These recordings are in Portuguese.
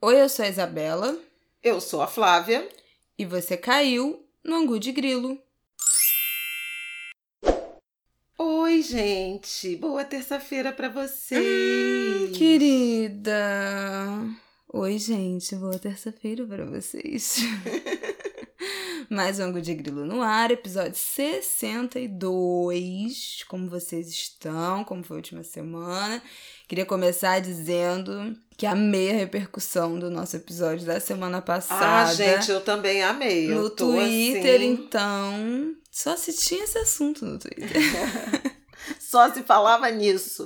Oi, eu sou a Isabela. Eu sou a Flávia. E você caiu no Angu de Grilo. Oi, gente. Boa terça-feira para vocês. Hum, querida. Oi, gente. Boa terça-feira para vocês. Mais um Angu de Grilo no ar, episódio 62. Como vocês estão? Como foi a última semana? Queria começar dizendo que amei a repercussão do nosso episódio da semana passada. Ah, gente, eu também amei. No eu tô Twitter, assim... então. Só se tinha esse assunto no Twitter. Só se falava nisso.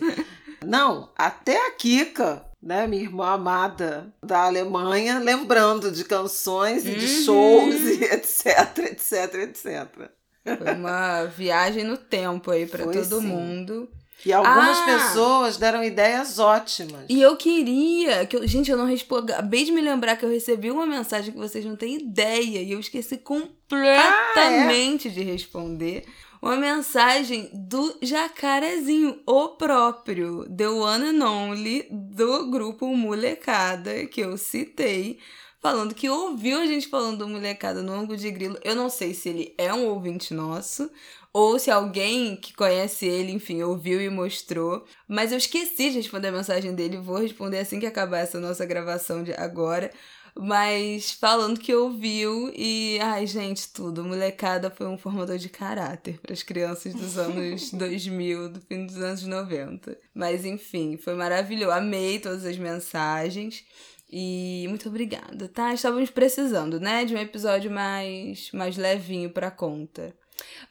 Não, até a Kika, né, minha irmã amada da Alemanha, lembrando de canções e de Uhum. shows e etc, etc, etc. Foi uma viagem no tempo aí pra Foi todo sim. mundo. E algumas Ah! pessoas deram ideias ótimas. E eu queria que eu, gente, eu não respondi, acabei de me lembrar que eu recebi uma mensagem que vocês não têm ideia e eu esqueci completamente de responder. Uma mensagem do Jacarezinho, o próprio, The One and Only, do grupo Molecada, que eu citei, falando que ouviu a gente falando do Molecada no ângulo de grilo. Eu não sei se ele é um ouvinte nosso, ou se alguém que conhece ele, enfim, ouviu e mostrou. Mas eu esqueci de responder a mensagem dele, vou responder assim que acabar essa nossa gravação de agora. Mas falando que ouviu e. Ai, gente, tudo. Molecada foi um formador de caráter para as crianças dos anos 2000, do fim dos anos 90. Mas enfim, foi maravilhoso. Amei todas as mensagens. E muito obrigada, tá? Estávamos precisando, né? De um episódio mais, mais levinho pra conta.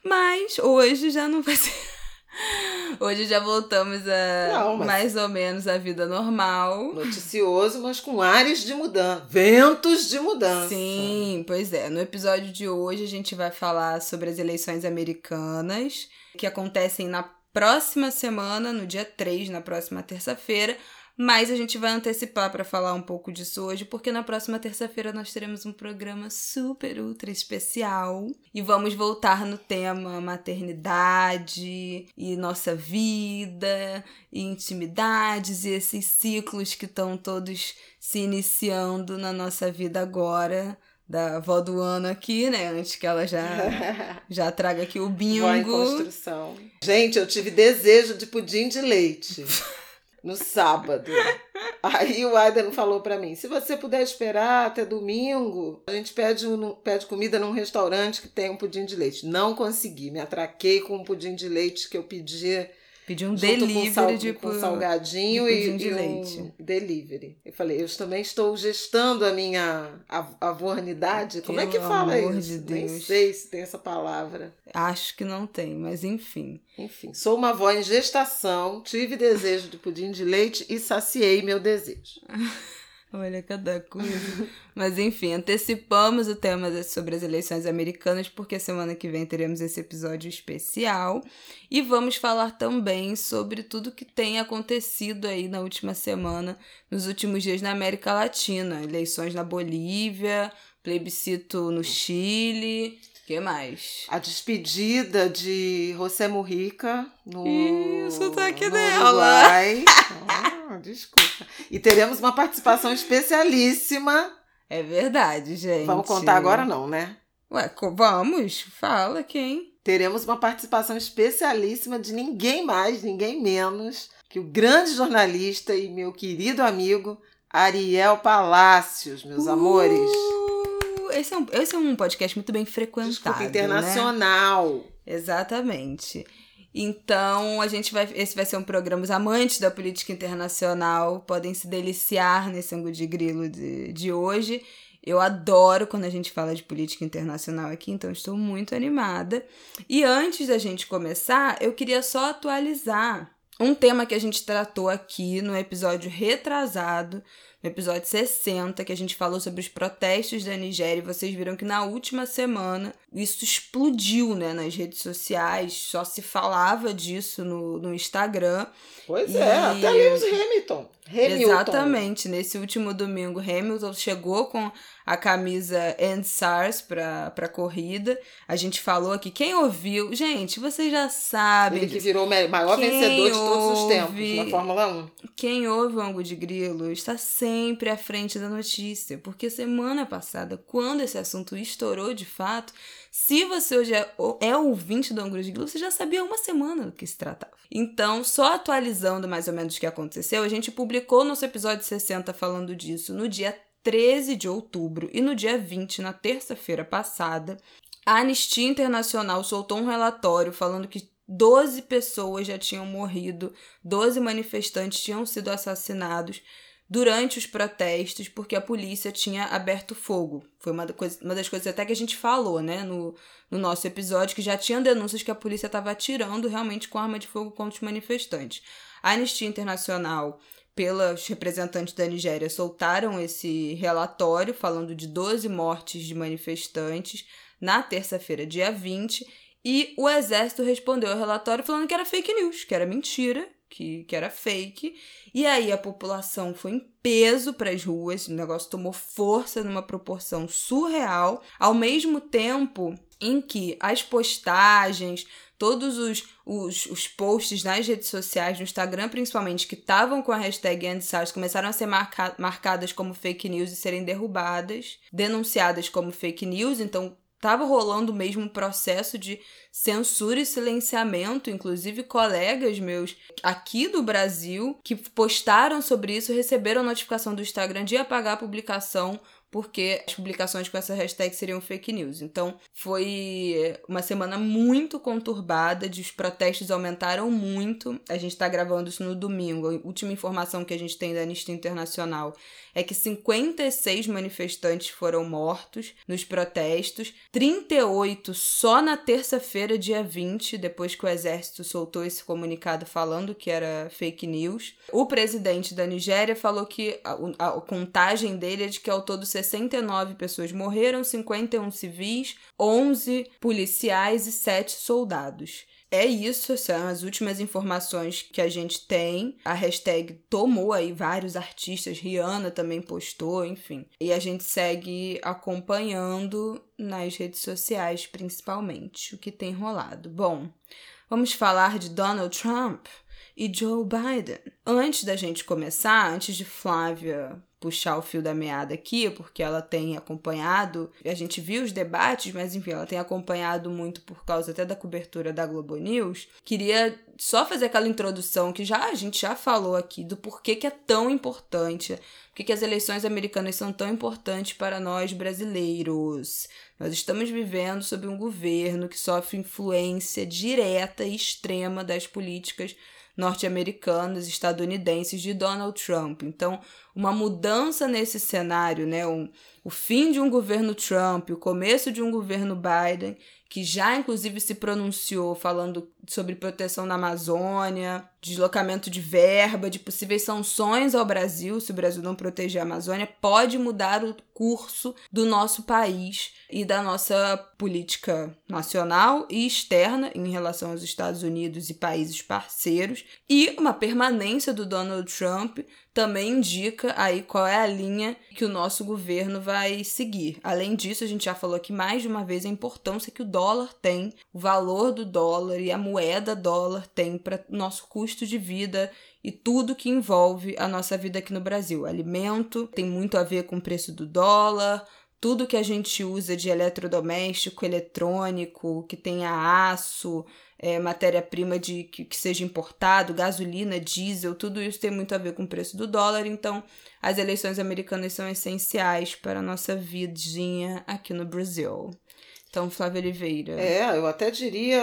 Mas hoje já não vai ser. Hoje já voltamos a Não, mais ou menos a vida normal. Noticioso, mas com ares de mudança. Ventos de mudança. Sim, pois é. No episódio de hoje a gente vai falar sobre as eleições americanas, que acontecem na próxima semana, no dia 3, na próxima terça-feira. Mas a gente vai antecipar para falar um pouco disso hoje, porque na próxima terça-feira nós teremos um programa super ultra especial e vamos voltar no tema maternidade e nossa vida e intimidades e esses ciclos que estão todos se iniciando na nossa vida agora. Da avó do ano aqui, né? Antes que ela já, já traga aqui o Vó em bingo. construção. Gente, eu tive desejo de pudim de leite no sábado. Aí o Aidan falou pra mim: se você puder esperar até domingo, a gente pede, um- pede comida num restaurante que tem um pudim de leite. Não consegui, me atraquei com um pudim de leite que eu pedi Pedi um delivery com, sal, de, com salgadinho de e, de e um leite. delivery. Eu falei, eu também estou gestando a minha av- avornidade. Como é que fala amor isso? de Nem Deus. sei se tem essa palavra. Acho que não tem, mas enfim. Enfim, sou uma avó em gestação, tive desejo de pudim de leite e saciei meu desejo. Olha cada coisa. Mas enfim, antecipamos o tema sobre as eleições americanas, porque semana que vem teremos esse episódio especial. E vamos falar também sobre tudo que tem acontecido aí na última semana, nos últimos dias na América Latina. Eleições na Bolívia, plebiscito no Chile. O que mais? A despedida de José Mujica no, Ih, o sotaque no dela. Uruguai. Ah, desculpa. E teremos uma participação especialíssima. É verdade, gente. Vamos contar agora não, né? Ué, vamos, fala quem? Teremos uma participação especialíssima de ninguém mais, ninguém menos que o grande jornalista e meu querido amigo Ariel Palácios, meus amores. Esse, é um, esse é um podcast muito bem frequentado. Desculpa, Né? internacional. Exatamente. Então, a gente vai. Esse vai ser um programa. Os amantes da política internacional podem se deliciar nesse ângulo de grilo de, de hoje. Eu adoro quando a gente fala de política internacional aqui, então estou muito animada. E antes da gente começar, eu queria só atualizar um tema que a gente tratou aqui no episódio retrasado, no episódio 60, que a gente falou sobre os protestos da Nigéria. E vocês viram que na última semana isso explodiu né, nas redes sociais, só se falava disso no, no Instagram. Pois E- é, até Lewis Hamilton. Hamilton. Exatamente. Nesse último domingo, Hamilton chegou com a camisa End SARS pra, pra corrida. A gente falou aqui. Quem ouviu? Gente, vocês já sabem. Ele que virou o maior vencedor de todos os tempos ouve- na Fórmula 1. Quem ouve o Ango de Grilo está sempre à frente da notícia, porque semana passada, quando esse assunto estourou de fato, se você hoje é, é ouvinte do Ângulo de Grilo, você já sabia uma semana do que se tratava. Então, só atualizando mais ou menos o que aconteceu, a gente publicou nosso episódio 60 falando disso no dia 13 de outubro e no dia 20, na terça-feira passada, a Anistia Internacional soltou um relatório falando que 12 pessoas já tinham morrido, 12 manifestantes tinham sido assassinados durante os protestos porque a polícia tinha aberto fogo. Foi uma, coisa, uma das coisas até que a gente falou, né, no, no nosso episódio, que já tinha denúncias que a polícia estava atirando realmente com arma de fogo contra os manifestantes. A Anistia Internacional, pelos representantes da Nigéria, soltaram esse relatório falando de 12 mortes de manifestantes na terça-feira, dia 20, e o exército respondeu ao relatório falando que era fake news, que era mentira, que, que era fake. E aí a população foi em peso para as ruas, o negócio tomou força numa proporção surreal, ao mesmo tempo em que as postagens, todos os, os, os posts nas redes sociais, no Instagram principalmente, que estavam com a hashtag EndSARS, começaram a ser marca, marcadas como fake news e serem derrubadas, denunciadas como fake news, então estava rolando mesmo um processo de censura e silenciamento, inclusive colegas meus aqui do Brasil que postaram sobre isso receberam notificação do Instagram de apagar a publicação porque as publicações com essa hashtag seriam fake news. Então, foi uma semana muito conturbada, os protestos aumentaram muito. A gente está gravando isso no domingo. A última informação que a gente tem da Anistia Internacional é que 56 manifestantes foram mortos nos protestos, 38 só na terça-feira, dia 20, depois que o exército soltou esse comunicado falando que era fake news. O presidente da Nigéria falou que a, a contagem dele é de que ao todo 69 pessoas morreram, 51 civis, 11 policiais e 7 soldados. É isso, são as últimas informações que a gente tem. A hashtag tomou aí vários artistas, Rihanna também postou, enfim. E a gente segue acompanhando nas redes sociais, principalmente, o que tem rolado. Bom, vamos falar de Donald Trump e Joe Biden. Antes da gente começar, antes de Flávia puxar o fio da meada aqui, porque ela tem acompanhado, a gente viu os debates, mas enfim, ela tem acompanhado muito por causa até da cobertura da Globo News. Queria só fazer aquela introdução que já a gente já falou aqui do porquê que é tão importante, porque que as eleições americanas são tão importantes para nós brasileiros. Nós estamos vivendo sob um governo que sofre influência direta e extrema das políticas norte-americanas, estadunidenses de Donald Trump. Então, uma mudança nesse cenário, né? Um, o fim de um governo Trump, o começo de um governo Biden, que já inclusive se pronunciou falando sobre proteção na Amazônia, deslocamento de verba, de possíveis sanções ao Brasil, se o Brasil não proteger a Amazônia, pode mudar o curso do nosso país e da nossa política nacional e externa em relação aos Estados Unidos e países parceiros. E uma permanência do Donald Trump também indica aí qual é a linha que o nosso governo vai seguir. Além disso, a gente já falou aqui mais de uma vez a importância que o dólar tem, o valor do dólar e a moeda dólar tem para nosso custo de vida e tudo que envolve a nossa vida aqui no Brasil. Alimento tem muito a ver com o preço do dólar, tudo que a gente usa de eletrodoméstico, eletrônico, que tenha aço, é, matéria-prima de que, que, seja importado, gasolina, diesel, tudo isso tem muito a ver com o preço do dólar. Então, as eleições americanas são essenciais para a nossa vidinha aqui no Brasil. Então, Flávia Oliveira. É, eu até diria,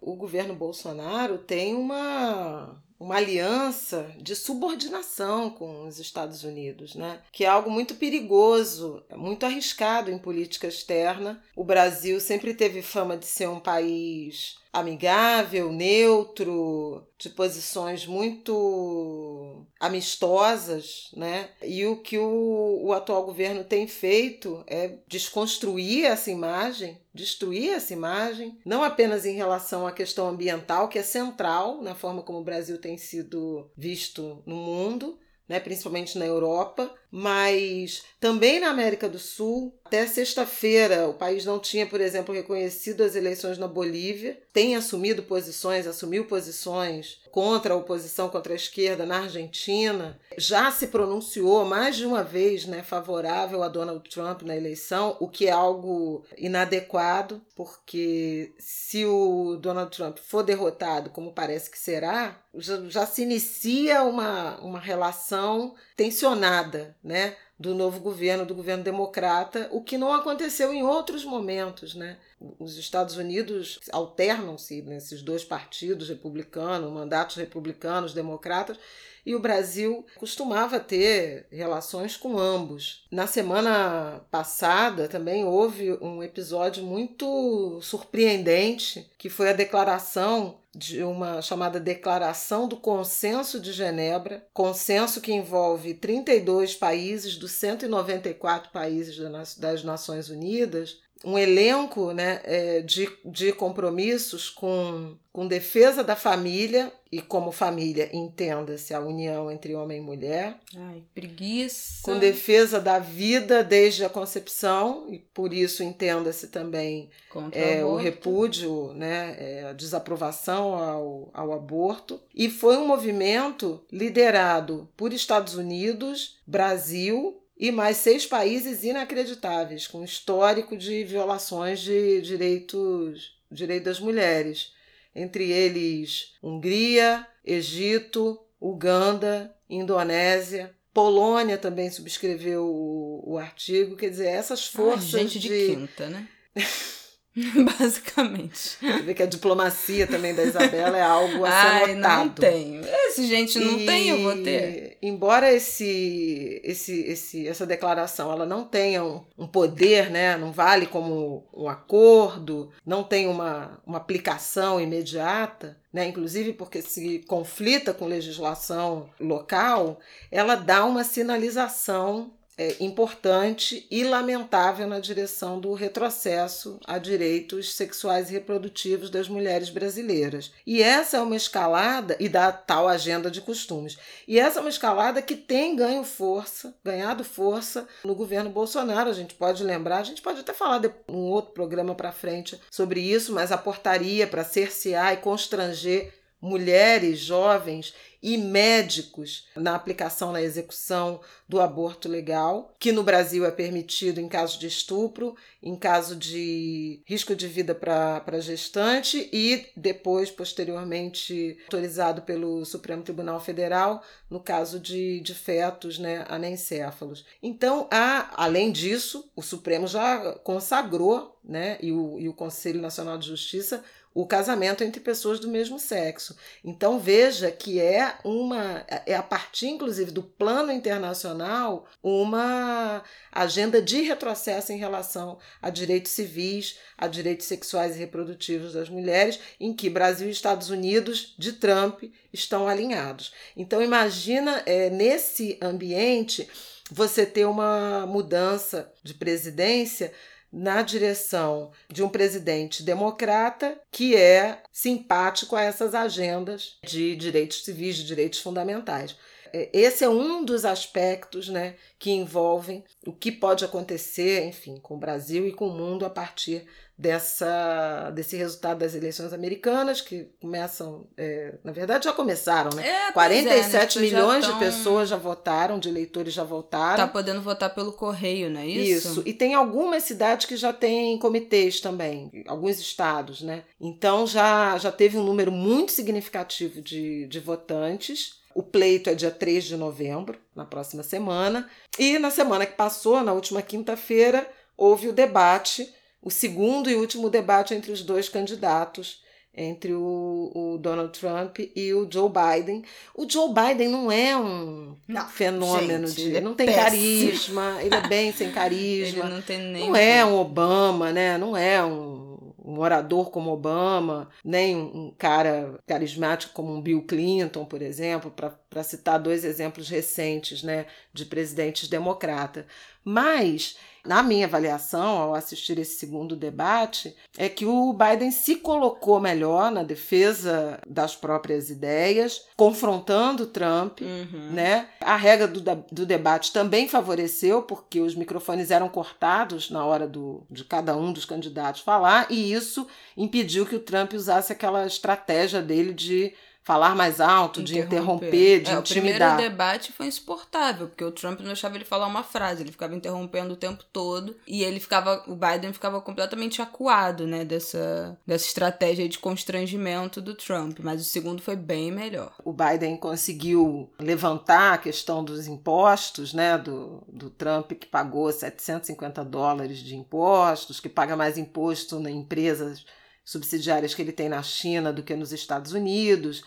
o governo Bolsonaro tem uma uma aliança de subordinação com os Estados Unidos, né? que é algo muito perigoso, muito arriscado em política externa. O Brasil sempre teve fama de ser um país amigável, neutro, de posições muito amistosas, né? E o que o, o atual governo tem feito é desconstruir essa imagem, destruir essa imagem, não apenas em relação à questão ambiental, que é central na forma como o Brasil tem sido visto no mundo, né, principalmente na Europa, Mas também na América do Sul, até sexta-feira, o país não tinha, por exemplo, reconhecido as eleições na Bolívia, tem assumido posições, assumiu posições contra a oposição contra a esquerda na Argentina, já se pronunciou mais de uma vez né, favorável a Donald Trump na eleição, o que é algo inadequado, porque se o Donald Trump for derrotado, como parece que será, já, já se inicia uma, uma relação tensionada, né? do novo governo, do governo democrata, o que não aconteceu em outros momentos, né? Os Estados Unidos alternam-se nesses dois partidos, republicano, mandatos republicanos, democratas, e o Brasil costumava ter relações com ambos. Na semana passada também houve um episódio muito surpreendente, que foi a declaração de uma chamada Declaração do Consenso de Genebra, consenso que envolve 32 países dos 194 países das Nações Unidas, um elenco né, é, de, de compromissos com, com defesa da família, e como família entenda-se a união entre homem e mulher. Ai, preguiça. Com defesa da vida desde a concepção, e por isso entenda-se também é, o, o, repúdio, né, é, a desaprovação ao, ao aborto. E foi um movimento liderado por Estados Unidos, Brasil, e mais seis países inacreditáveis, com histórico de violações de direitos direito das mulheres, entre eles Hungria, Egito, Uganda, Indonésia, Polônia também subscreveu o, o artigo, quer dizer, essas forças Ai, gente de, de quinta, né? Basicamente. Você vê que a diplomacia também da Isabela é algo a ser Ai, notado. não tenho. Esse gente não e, tem, eu vou ter. Embora esse, esse, esse, essa declaração ela não tenha um, um poder, né, não vale como um acordo, não tem uma, uma aplicação imediata, né, inclusive porque se conflita com legislação local, ela dá uma sinalização é, importante e lamentável na direção do retrocesso a direitos sexuais e reprodutivos das mulheres brasileiras. E essa é uma escalada, e da tal agenda de costumes. E essa é uma escalada que tem ganho força, ganhado força no governo Bolsonaro. A gente pode lembrar, a gente pode até falar de um outro programa para frente sobre isso, mas a portaria para cercear e constranger mulheres jovens e médicos na aplicação, na execução do aborto legal, que no Brasil é permitido em caso de estupro, em caso de risco de vida para gestante e depois, posteriormente, autorizado pelo Supremo Tribunal Federal no caso de, de fetos né, anencéfalos. Então, há, além disso, o Supremo já consagrou, né, e o, e o Conselho Nacional de Justiça o casamento entre pessoas do mesmo sexo. Então veja que é uma é a partir inclusive do plano internacional uma agenda de retrocesso em relação a direitos civis, a direitos sexuais e reprodutivos das mulheres, em que Brasil e Estados Unidos de Trump estão alinhados. Então imagina é, nesse ambiente você ter uma mudança de presidência na direção de um presidente democrata que é simpático a essas agendas de direitos civis, de direitos fundamentais. É, esse é um dos aspectos né, que envolvem o que pode acontecer, enfim, com o Brasil e com o mundo a partir dessa, desse resultado das eleições americanas, que começam, é, na verdade já começaram, né? É, 47 é, né? milhões tão... de pessoas já votaram, de eleitores já votaram. Tá podendo votar pelo correio, não é isso? Isso. E tem algumas cidades que já têm comitês também, alguns estados, né? Então já, já teve um número muito significativo de, de votantes. O pleito é dia 3 de novembro, na próxima semana. E na semana que passou, na última quinta-feira, houve o debate o segundo e último debate entre os dois candidatos, entre o, o, Donald Trump e o Joe Biden. O Joe Biden não é um não, fenômeno gente, de. Ele não tem péssimo. carisma, ele é bem sem carisma. Ele não tem nem. Não é um Obama, né? Não é um, um orador como Obama, nem um cara carismático como um Bill Clinton, por exemplo, para citar dois exemplos recentes né, de presidentes democratas Mas na minha avaliação, ao assistir esse segundo debate, é que o Biden se colocou melhor na defesa das próprias ideias, confrontando Trump, uhum. né? A regra do, do debate também favoreceu, porque os microfones eram cortados na hora do, de cada um dos candidatos falar, e isso impediu que o Trump usasse aquela estratégia dele de falar mais alto, de interromper, de é, intimidar. O primeiro debate foi insuportável, porque o Trump não deixava ele falar uma frase, ele ficava interrompendo o tempo todo e ele ficava, o Biden ficava completamente acuado, né, dessa, dessa estratégia de constrangimento do Trump, mas o segundo foi bem melhor. O Biden conseguiu levantar a questão dos impostos, né, do, do Trump que pagou 750 dólares de impostos, que paga mais imposto em empresas subsidiárias que ele tem na China do que nos Estados Unidos.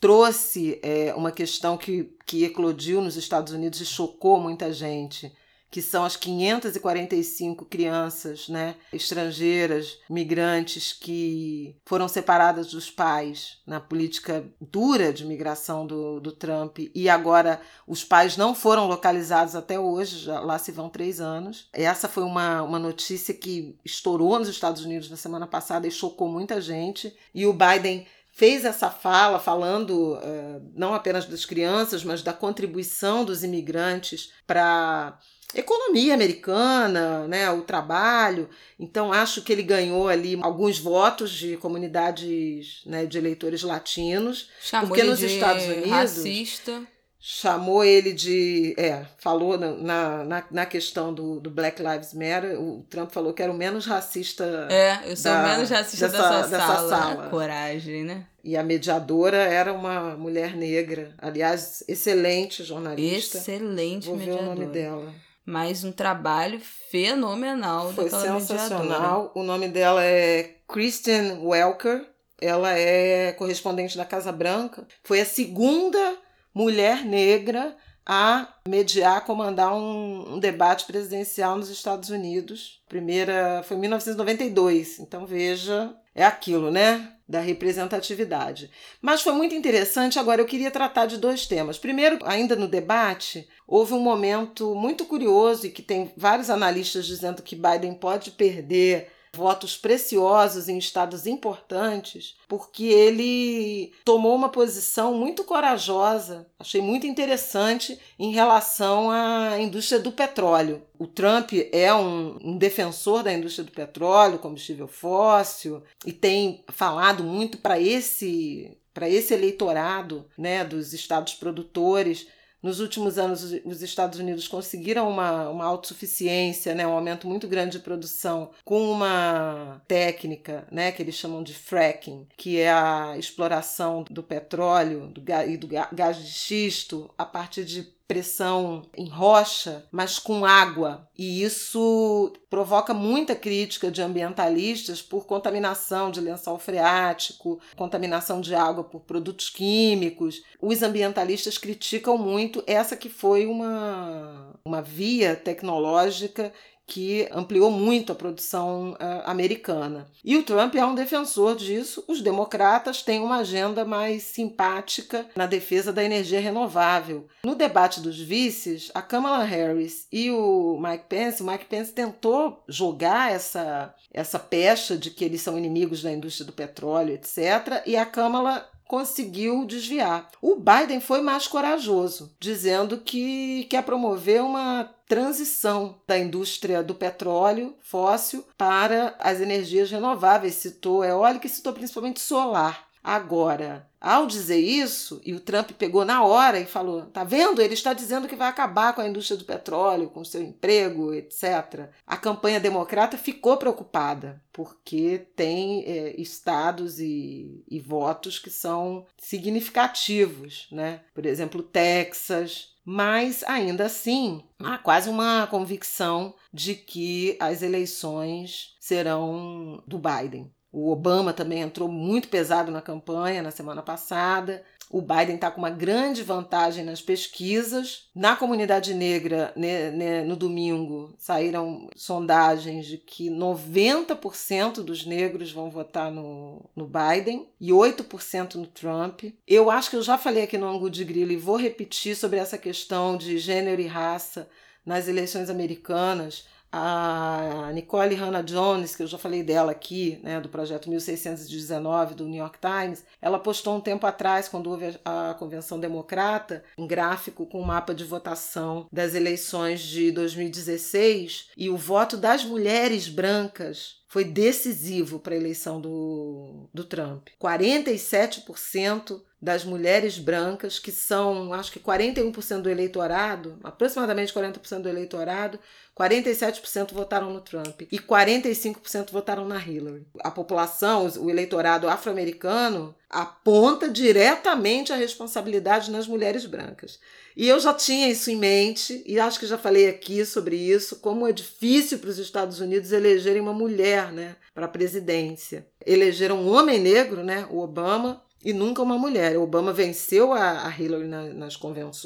Trouxe é, uma questão que, que eclodiu nos Estados Unidos e chocou muita gente, que são as 545 crianças né, estrangeiras, migrantes, que foram separadas dos pais na política dura de migração do, do Trump, e agora os pais não foram localizados até hoje, já, lá se vão três anos. Essa foi uma, uma notícia que estourou nos Estados Unidos na semana passada e chocou muita gente, e o Biden fez essa fala falando uh, não apenas das crianças, mas da contribuição dos imigrantes para economia americana, né, o trabalho. Então acho que ele ganhou ali alguns votos de comunidades né, de eleitores latinos, Chamou porque nos Estados Unidos racista chamou ele de. É, falou na, na, na questão do, do Black Lives Matter, o Trump falou que era o menos racista. É, eu sou da, o menos racista dessa, dessa, dessa sala. sala. Coragem, né? E a mediadora era uma mulher negra. Aliás, excelente jornalista. Excelente Vou mediadora. ver o nome dela. Mais um trabalho fenomenal Foi daquela sensacional. Mediadora. O nome dela é Kristen Welker. Ela é correspondente da Casa Branca. Foi a segunda mulher negra a mediar, comandar um, um, debate presidencial nos Estados Unidos. Primeira foi em 1992, então veja, é aquilo, né? Da representatividade. Mas foi muito interessante. Agora eu queria tratar de dois temas. Primeiro, ainda no debate, houve um momento muito curioso e que tem vários analistas dizendo que Biden pode perder votos preciosos em estados importantes, porque ele tomou uma posição muito corajosa, achei muito interessante em relação à indústria do petróleo. O Trump é um, um defensor da indústria do petróleo, combustível fóssil, e tem falado muito para esse para esse eleitorado né, dos estados produtores nos últimos anos, os Estados Unidos conseguiram uma, uma autossuficiência, né, um aumento muito grande de produção com uma técnica né, que eles chamam de fracking, que é a exploração do petróleo do, e do gás de xisto a partir de pressão em rocha, mas com água. E isso provoca muita crítica de ambientalistas por contaminação de lençol freático, contaminação de água por produtos químicos. Os ambientalistas criticam muito essa que foi uma, uma via tecnológica que ampliou muito a produção uh, americana. E o Trump é um defensor disso. Os democratas têm uma agenda mais simpática na defesa da energia renovável. No debate dos vices, a Kamala Harris e o Mike Pence, o Mike Pence tentou jogar essa essa pecha de que eles são inimigos da indústria do petróleo, etc. E a Kamala conseguiu desviar. O Biden foi mais corajoso, dizendo que quer promover uma transição da indústria do petróleo fóssil para as energias renováveis. Citou eólica e citou principalmente solar. Agora, ao dizer isso, e o Trump pegou na hora e falou: tá vendo? Ele está dizendo que vai acabar com a indústria do petróleo, com seu emprego, etc. A campanha democrata ficou preocupada, porque tem é, estados e, e votos que são significativos, né? Por exemplo, Texas, mas ainda assim há quase uma convicção de que as eleições serão do Biden. O Obama também entrou muito pesado na campanha na semana passada. O Biden está com uma grande vantagem nas pesquisas. Na comunidade negra, né, né, no domingo, saíram sondagens de que 90% dos negros vão votar no, no Biden e 8% no Trump. Eu acho que eu já falei aqui no Angu de Grilo e vou repetir sobre essa questão de gênero e raça nas eleições americanas, a Nicole Hannah Jones, que eu já falei dela aqui, né, do projeto 1619 do New York Times, ela postou um tempo atrás, quando houve a convenção democrata, um gráfico com um mapa de votação das eleições de 2016 e o voto das mulheres brancas foi decisivo para a eleição do, do Trump. 47% das mulheres brancas, que são acho que 41% do eleitorado, aproximadamente 40% do eleitorado, 47% votaram no Trump e 45% votaram na Hillary. A população, o eleitorado afro-americano, aponta diretamente a responsabilidade nas mulheres brancas. E eu já tinha isso em mente, e acho que já falei aqui sobre isso, como é difícil para os Estados Unidos elegerem uma mulher né, para a presidência. Elegeram um homem negro, né, o Obama, e nunca uma mulher. Obama venceu a, Hillary na, nas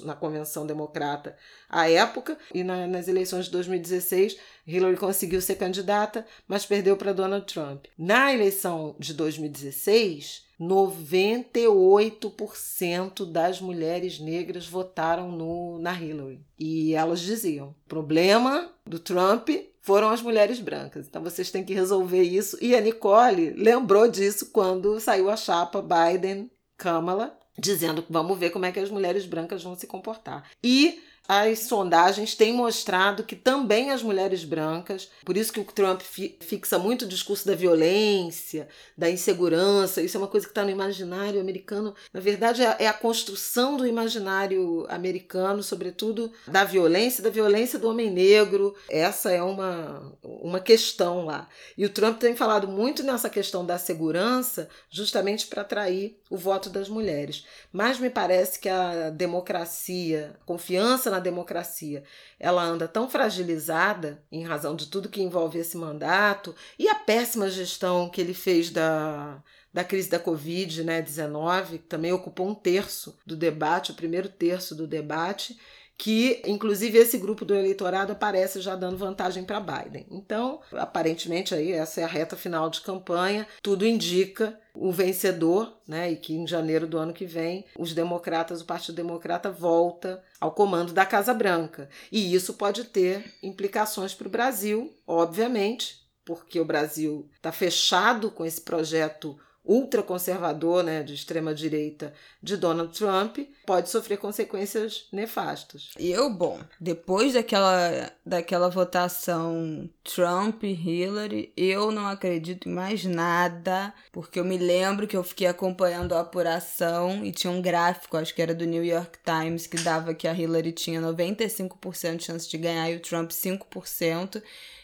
na convenção democrata à época e na, nas eleições de 2016 Hillary conseguiu ser candidata, mas perdeu para Donald Trump. Na eleição de 2016, 98% das mulheres negras votaram no, na Hillary. E elas diziam: problema do Trump foram as mulheres brancas. Então vocês têm que resolver isso. E a Nicole lembrou disso quando saiu a chapa Biden-Kamala, dizendo que vamos ver como é que as mulheres brancas vão se comportar. E as sondagens têm mostrado que também as mulheres brancas, por isso que o Trump fixa muito o discurso da violência, da insegurança, isso é uma coisa que está no imaginário americano. Na verdade, é, é a construção do imaginário americano, sobretudo da violência, da violência do homem negro. Essa é uma, uma questão lá. E o Trump tem falado muito nessa questão da segurança, justamente para atrair o voto das mulheres. Mas me parece que a democracia, a confiança na na democracia. Ela anda tão fragilizada em razão de tudo que envolve esse mandato e a péssima gestão que ele fez da, da crise da Covid-19, né, que também ocupou um terço do debate, o primeiro terço do debate, que inclusive esse grupo do eleitorado aparece já dando vantagem para Biden. Então, aparentemente aí essa é a reta final de campanha, tudo indica o vencedor, né, e que em janeiro do ano que vem os democratas, o Partido Democrata volta ao comando da Casa Branca. E isso pode ter implicações para o Brasil, obviamente, porque o Brasil está fechado com esse projeto ultraconservador, né, de extrema direita de Donald Trump, pode sofrer consequências nefastas. Eu, bom, depois daquela daquela votação Trump Hillary, eu não acredito em mais nada, porque eu me lembro que eu fiquei acompanhando a apuração e tinha um gráfico, acho que era do New York Times, que dava que a Hillary tinha 95% de chance de ganhar e o Trump 5%.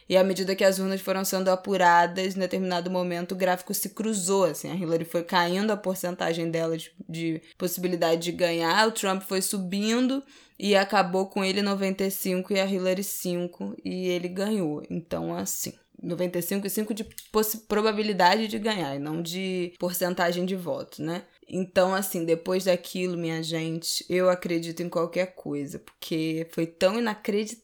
E à medida que as urnas foram sendo apuradas, em determinado momento o gráfico se cruzou, assim, a Hillary foi caindo a porcentagem dela de, de possibilidade de ganhar, o Trump foi subindo e acabou com ele 95 e a Hillary 5 e ele ganhou. Então, assim, 95 e 5 de probabilidade de ganhar, e não de porcentagem de voto, né? Então, assim, depois daquilo, minha gente, eu acredito em qualquer coisa, porque foi tão inacreditável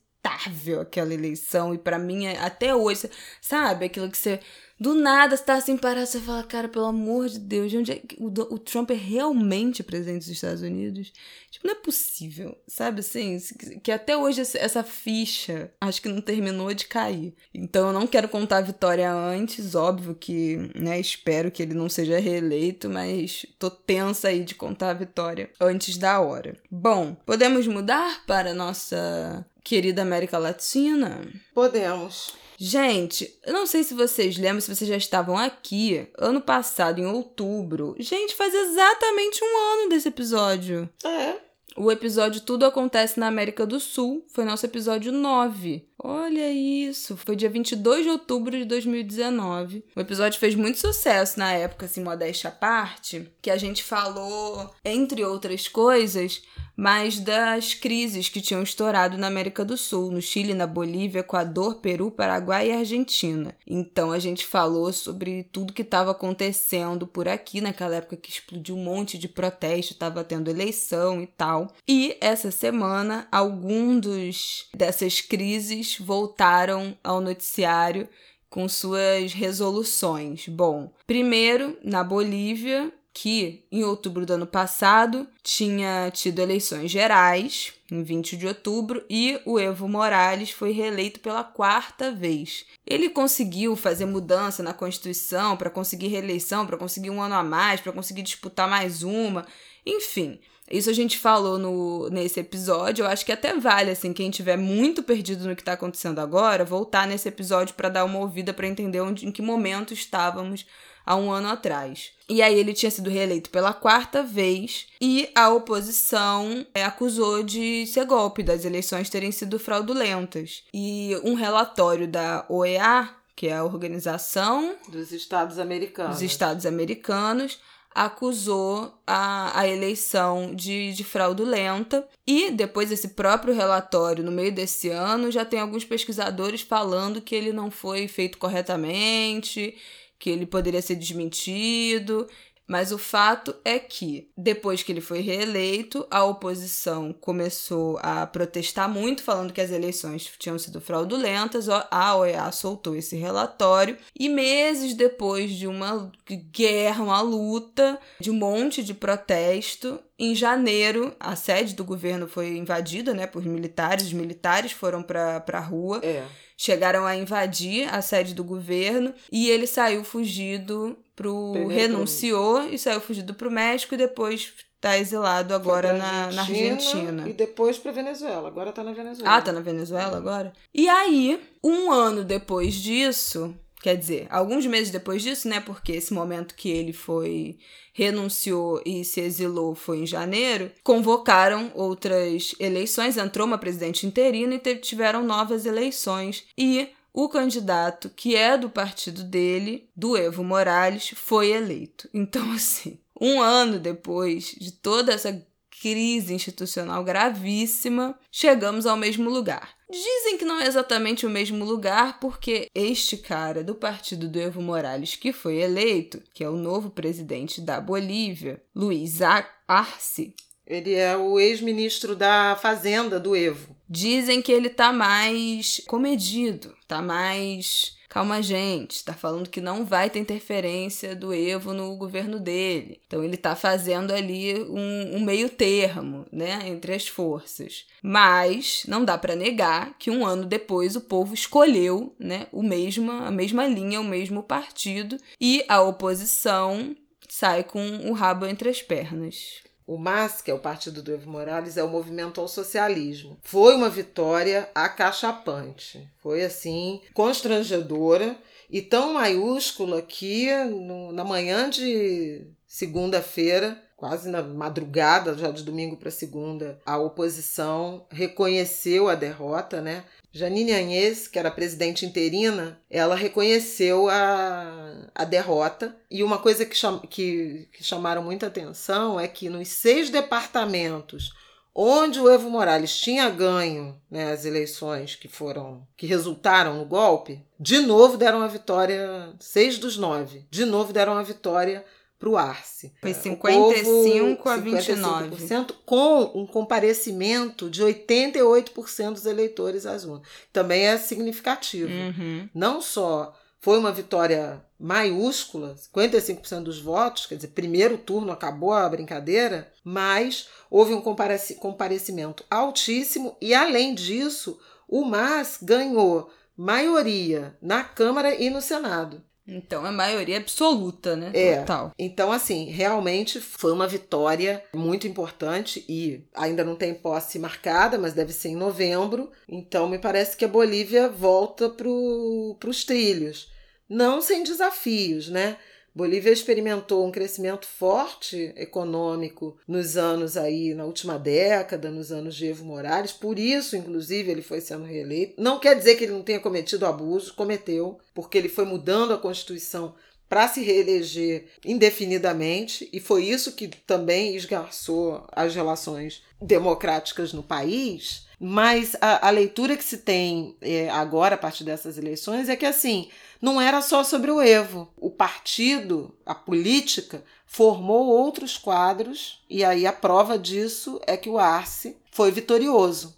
aquela eleição. E para mim, é, até hoje, sabe? Aquilo que você. Do nada você tá assim parado, você fala, cara, pelo amor de Deus, de onde é o, o Trump é realmente presidente dos Estados Unidos? Tipo, não é possível, sabe assim? Que até hoje essa ficha acho que não terminou de cair. Então eu não quero contar a vitória antes, óbvio que, né, espero que ele não seja reeleito, mas tô tensa aí de contar a vitória antes da hora. Bom, podemos mudar para nossa querida América Latina? Podemos. Gente, eu não sei se vocês lembram, se vocês já estavam aqui, ano passado, em outubro. Gente, faz exatamente um ano desse episódio. É. O episódio Tudo Acontece na América do Sul foi nosso episódio 9. Olha isso, foi dia 22 de outubro de 2019. O episódio fez muito sucesso na época, assim, modéstia à parte, que a gente falou, entre outras coisas, mas das crises que tinham estourado na América do Sul, no Chile, na Bolívia, Equador, Peru, Paraguai e Argentina. Então a gente falou sobre tudo que estava acontecendo por aqui naquela época que explodiu um monte de protesto, estava tendo eleição e tal. E essa semana, alguns dessas crises voltaram ao noticiário com suas resoluções. Bom, primeiro, na Bolívia, que em outubro do ano passado tinha tido eleições gerais, em 20 de outubro, e o Evo Morales foi reeleito pela quarta vez. Ele conseguiu fazer mudança na Constituição para conseguir reeleição, para conseguir um ano a mais, para conseguir disputar mais uma, enfim. Isso a gente falou no, nesse episódio. Eu acho que até vale, assim, quem tiver muito perdido no que está acontecendo agora, voltar nesse episódio para dar uma ouvida para entender onde, em que momento estávamos há um ano atrás. E aí ele tinha sido reeleito pela quarta vez e a oposição é, acusou de ser golpe, das eleições terem sido fraudulentas. E um relatório da OEA, que é a Organização dos Estados Americanos, dos Estados Americanos acusou a, a eleição de, de fraudulenta. E depois desse próprio relatório, no meio desse ano, já tem alguns pesquisadores falando que ele não foi feito corretamente, que ele poderia ser desmentido. Mas o fato é que, depois que ele foi reeleito, a oposição começou a protestar muito, falando que as eleições tinham sido fraudulentas. A OEA soltou esse relatório. E meses depois de uma guerra, uma luta, de um monte de protesto, em janeiro, a sede do governo foi invadida né, por militares. Os militares foram para a rua. É chegaram a invadir a sede do governo e ele saiu fugido pro Perdeu renunciou e saiu fugido pro México e depois tá exilado agora na, na Argentina. E depois pra Venezuela. Agora tá na Venezuela. Ah, tá na Venezuela agora? E aí, um ano depois disso, Quer dizer, alguns meses depois disso, né? Porque esse momento que ele foi renunciou e se exilou foi em janeiro, convocaram outras eleições, entrou uma presidente interina e tiveram novas eleições. E o candidato que é do partido dele, do Evo Morales, foi eleito. Então, assim, um ano depois de toda essa crise institucional gravíssima, chegamos ao mesmo lugar. Dizem que não é exatamente o mesmo lugar, porque este cara do partido do Evo Morales que foi eleito, que é o novo presidente da Bolívia, Luiz Arce, ele é o ex-ministro da Fazenda do Evo. Dizem que ele tá mais comedido, tá mais calma gente, tá falando que não vai ter interferência do Evo no governo dele. Então ele tá fazendo ali um, um meio termo, né, entre as forças. Mas não dá para negar que um ano depois o povo escolheu, né, o mesmo, a mesma linha, o mesmo partido e a oposição sai com o rabo entre as pernas. O MAS, que é o partido do Evo Morales, é o movimento ao socialismo. Foi uma vitória acachapante. Foi assim, constrangedora e tão maiúscula que no, na manhã de segunda-feira quase na madrugada, já de domingo para segunda, a oposição reconheceu a derrota, né? Janine Agnès, que era presidente interina, ela reconheceu a, a derrota. E uma coisa que, cham, que, que chamaram muita atenção é que nos seis departamentos onde o Evo Morales tinha ganho né, as eleições que foram que resultaram no golpe, de novo deram a vitória, seis dos nove, de novo deram a vitória para o Arce. Foi 55 povo, a 29. 55%, com um comparecimento de 88% dos eleitores às urnas. Também é significativo. Uhum. Não só foi uma vitória maiúscula, 55% dos votos, quer dizer, primeiro turno acabou a brincadeira, mas houve um comparecimento altíssimo e, além disso, o MAS ganhou maioria na Câmara e no Senado. Então é maioria absoluta, né? É. Total. Então, assim, realmente foi uma vitória muito importante e ainda não tem posse marcada, mas deve ser em novembro. Então, me parece que a Bolívia volta para os trilhos. Não sem desafios, né? Bolívia experimentou um crescimento forte econômico nos anos aí, na última década, nos anos de Evo Morales, por isso, inclusive, ele foi sendo reeleito. Não quer dizer que ele não tenha cometido abuso, cometeu, porque ele foi mudando a Constituição para se reeleger indefinidamente, e foi isso que também esgarçou as relações democráticas no país. Mas a, a leitura que se tem é, agora, a partir dessas eleições, é que assim não era só sobre o Evo. O partido, a política, formou outros quadros, e aí a prova disso é que o Arce foi vitorioso.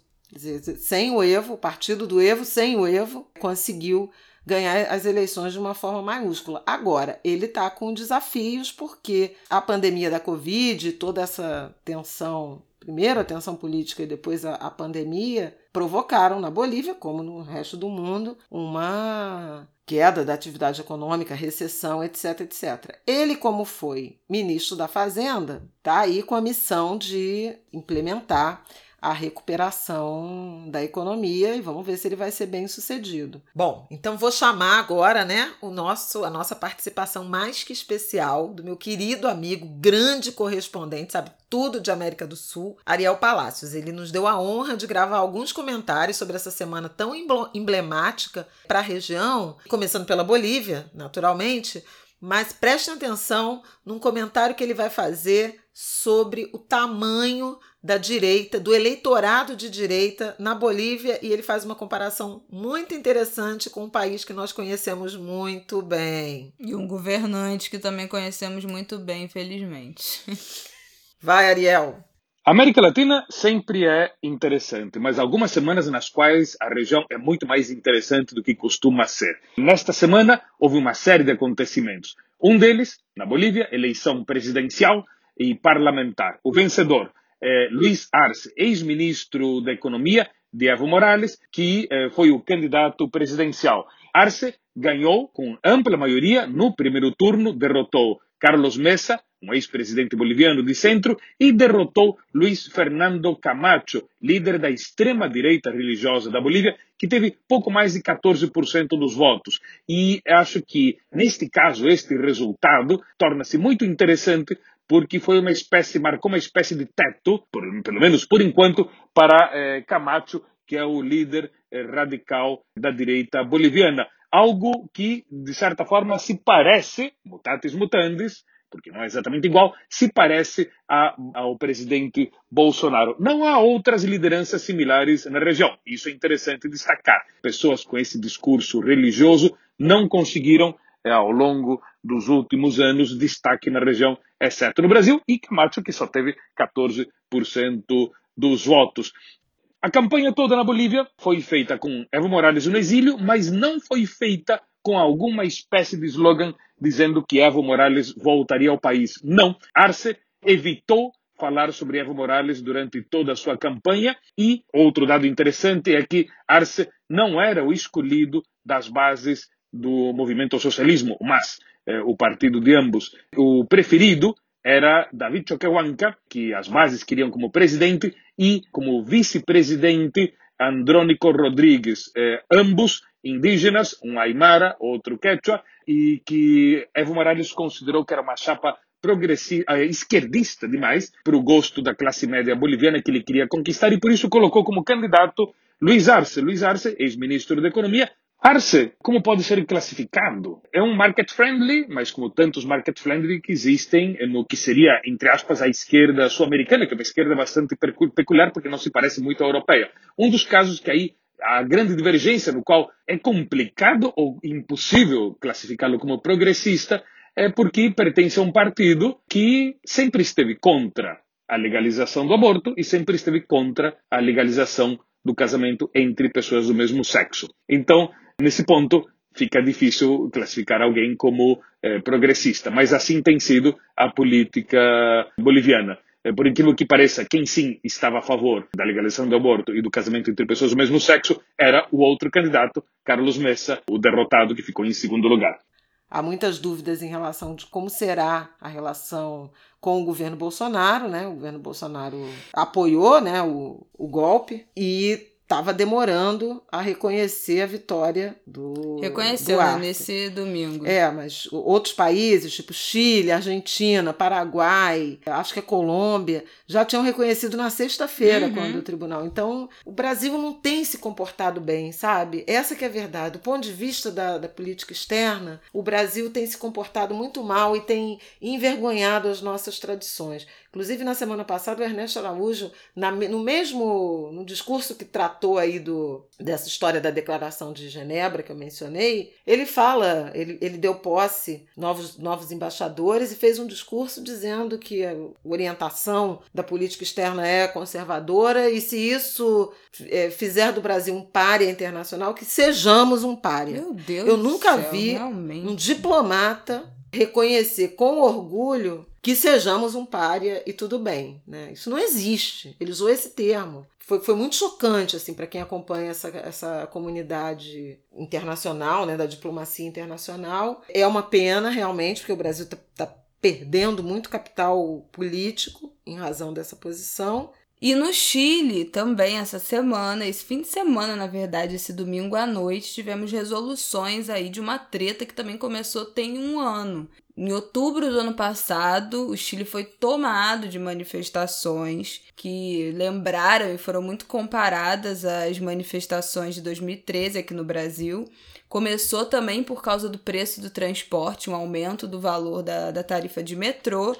sem o Evo, o partido do Evo, sem o Evo, conseguiu ganhar as eleições de uma forma maiúscula. Agora, ele está com desafios porque a pandemia da Covid, toda essa tensão, primeiro a tensão política e depois a, a pandemia, provocaram na Bolívia, como no resto do mundo, uma queda da atividade econômica, recessão, etc, etc. Ele, como foi ministro da Fazenda, está aí com a missão de implementar a recuperação da economia e vamos ver se ele vai ser bem sucedido. Bom, então vou chamar agora, né, o nosso a nossa participação mais que especial do meu querido amigo, grande correspondente, sabe tudo de América do Sul, Ariel Palácios. Ele nos deu a honra de gravar alguns comentários sobre essa semana tão emblemática para a região, começando pela Bolívia, naturalmente, mas prestem atenção num comentário que ele vai fazer sobre o tamanho da direita, do eleitorado de direita na Bolívia, e ele faz uma comparação muito interessante com um país que nós conhecemos muito bem. E um governante que também conhecemos muito bem, infelizmente. Vai, Ariel. A América Latina sempre é interessante, mas algumas semanas nas quais a região é muito mais interessante do que costuma ser. Nesta semana houve uma série de acontecimentos. Um deles, na Bolívia, eleição presidencial e parlamentar. O vencedor eh, Luiz Arce, ex-ministro da Economia de Evo Morales, que eh, foi o candidato presidencial. Arce ganhou com ampla maioria no primeiro turno, derrotou Carlos Mesa, um ex-presidente boliviano de centro, e derrotou Luiz Fernando Camacho, líder da extrema-direita religiosa da Bolívia, que teve pouco mais de 14% dos votos. E acho que, neste caso, este resultado torna-se muito interessante porque foi uma espécie, marcou uma espécie de teto, por, pelo menos por enquanto, para eh, Camacho, que é o líder eh, radical da direita boliviana. Algo que, de certa forma, se parece, mutatis mutandis, porque não é exatamente igual, se parece a, ao presidente Bolsonaro. Não há outras lideranças similares na região. Isso é interessante destacar. Pessoas com esse discurso religioso não conseguiram é, ao longo dos últimos anos destaque na região, exceto no Brasil, e Camacho, que só teve 14% dos votos. A campanha toda na Bolívia foi feita com Evo Morales no exílio, mas não foi feita com alguma espécie de slogan dizendo que Evo Morales voltaria ao país. Não. Arce evitou falar sobre Evo Morales durante toda a sua campanha e outro dado interessante é que Arce não era o escolhido das bases do movimento socialismo, mas eh, o partido de ambos. O preferido era David Choquehuanca, que as bases queriam como presidente, e como vice-presidente Andrónico Rodrigues, eh, ambos indígenas, um aimara, outro quechua, e que Evo Morales considerou que era uma chapa progressista, eh, esquerdista demais, para o gosto da classe média boliviana que ele queria conquistar, e por isso colocou como candidato Luiz Arce. Luiz Arce, ex-ministro da Economia, Arce, como pode ser classificado? É um market friendly, mas como tantos market friendly que existem no que seria, entre aspas, a esquerda sul-americana, que é uma esquerda bastante peculiar porque não se parece muito à europeia. Um dos casos que aí a grande divergência no qual é complicado ou impossível classificá-lo como progressista é porque pertence a um partido que sempre esteve contra a legalização do aborto e sempre esteve contra a legalização do casamento entre pessoas do mesmo sexo. Então, Nesse ponto, fica difícil classificar alguém como eh, progressista, mas assim tem sido a política boliviana. Eh, por incrível que pareça, quem sim estava a favor da legalização do aborto e do casamento entre pessoas do mesmo sexo era o outro candidato, Carlos Messa, o derrotado que ficou em segundo lugar. Há muitas dúvidas em relação de como será a relação com o governo Bolsonaro, né? O governo Bolsonaro apoiou, né, o, o golpe e estava demorando a reconhecer a vitória do. Reconheceu do né, nesse domingo. É, mas outros países, tipo Chile, Argentina, Paraguai, acho que é Colômbia, já tinham reconhecido na sexta-feira, uhum. quando o tribunal. Então, o Brasil não tem se comportado bem, sabe? Essa que é a verdade. Do ponto de vista da, da política externa, o Brasil tem se comportado muito mal e tem envergonhado as nossas tradições. Inclusive, na semana passada, o Ernesto Araújo, na, no mesmo no discurso que tratou aí do, dessa história da Declaração de Genebra que eu mencionei, ele fala, ele, ele deu posse novos, novos embaixadores e fez um discurso dizendo que a orientação da política externa é conservadora e se isso é, fizer do Brasil um párea internacional, que sejamos um párea. Meu Deus Eu nunca céu, vi realmente. um diplomata reconhecer com orgulho que sejamos um pária e tudo bem, né? Isso não existe. Ele usou esse termo. Foi, foi muito chocante assim para quem acompanha essa, essa comunidade internacional, né, da diplomacia internacional. É uma pena realmente porque o Brasil está tá perdendo muito capital político em razão dessa posição. E no Chile também, essa semana, esse fim de semana, na verdade, esse domingo à noite, tivemos resoluções aí de uma treta que também começou tem um ano. Em outubro do ano passado, o Chile foi tomado de manifestações que lembraram e foram muito comparadas às manifestações de 2013 aqui no Brasil. Começou também por causa do preço do transporte, um aumento do valor da, da tarifa de metrô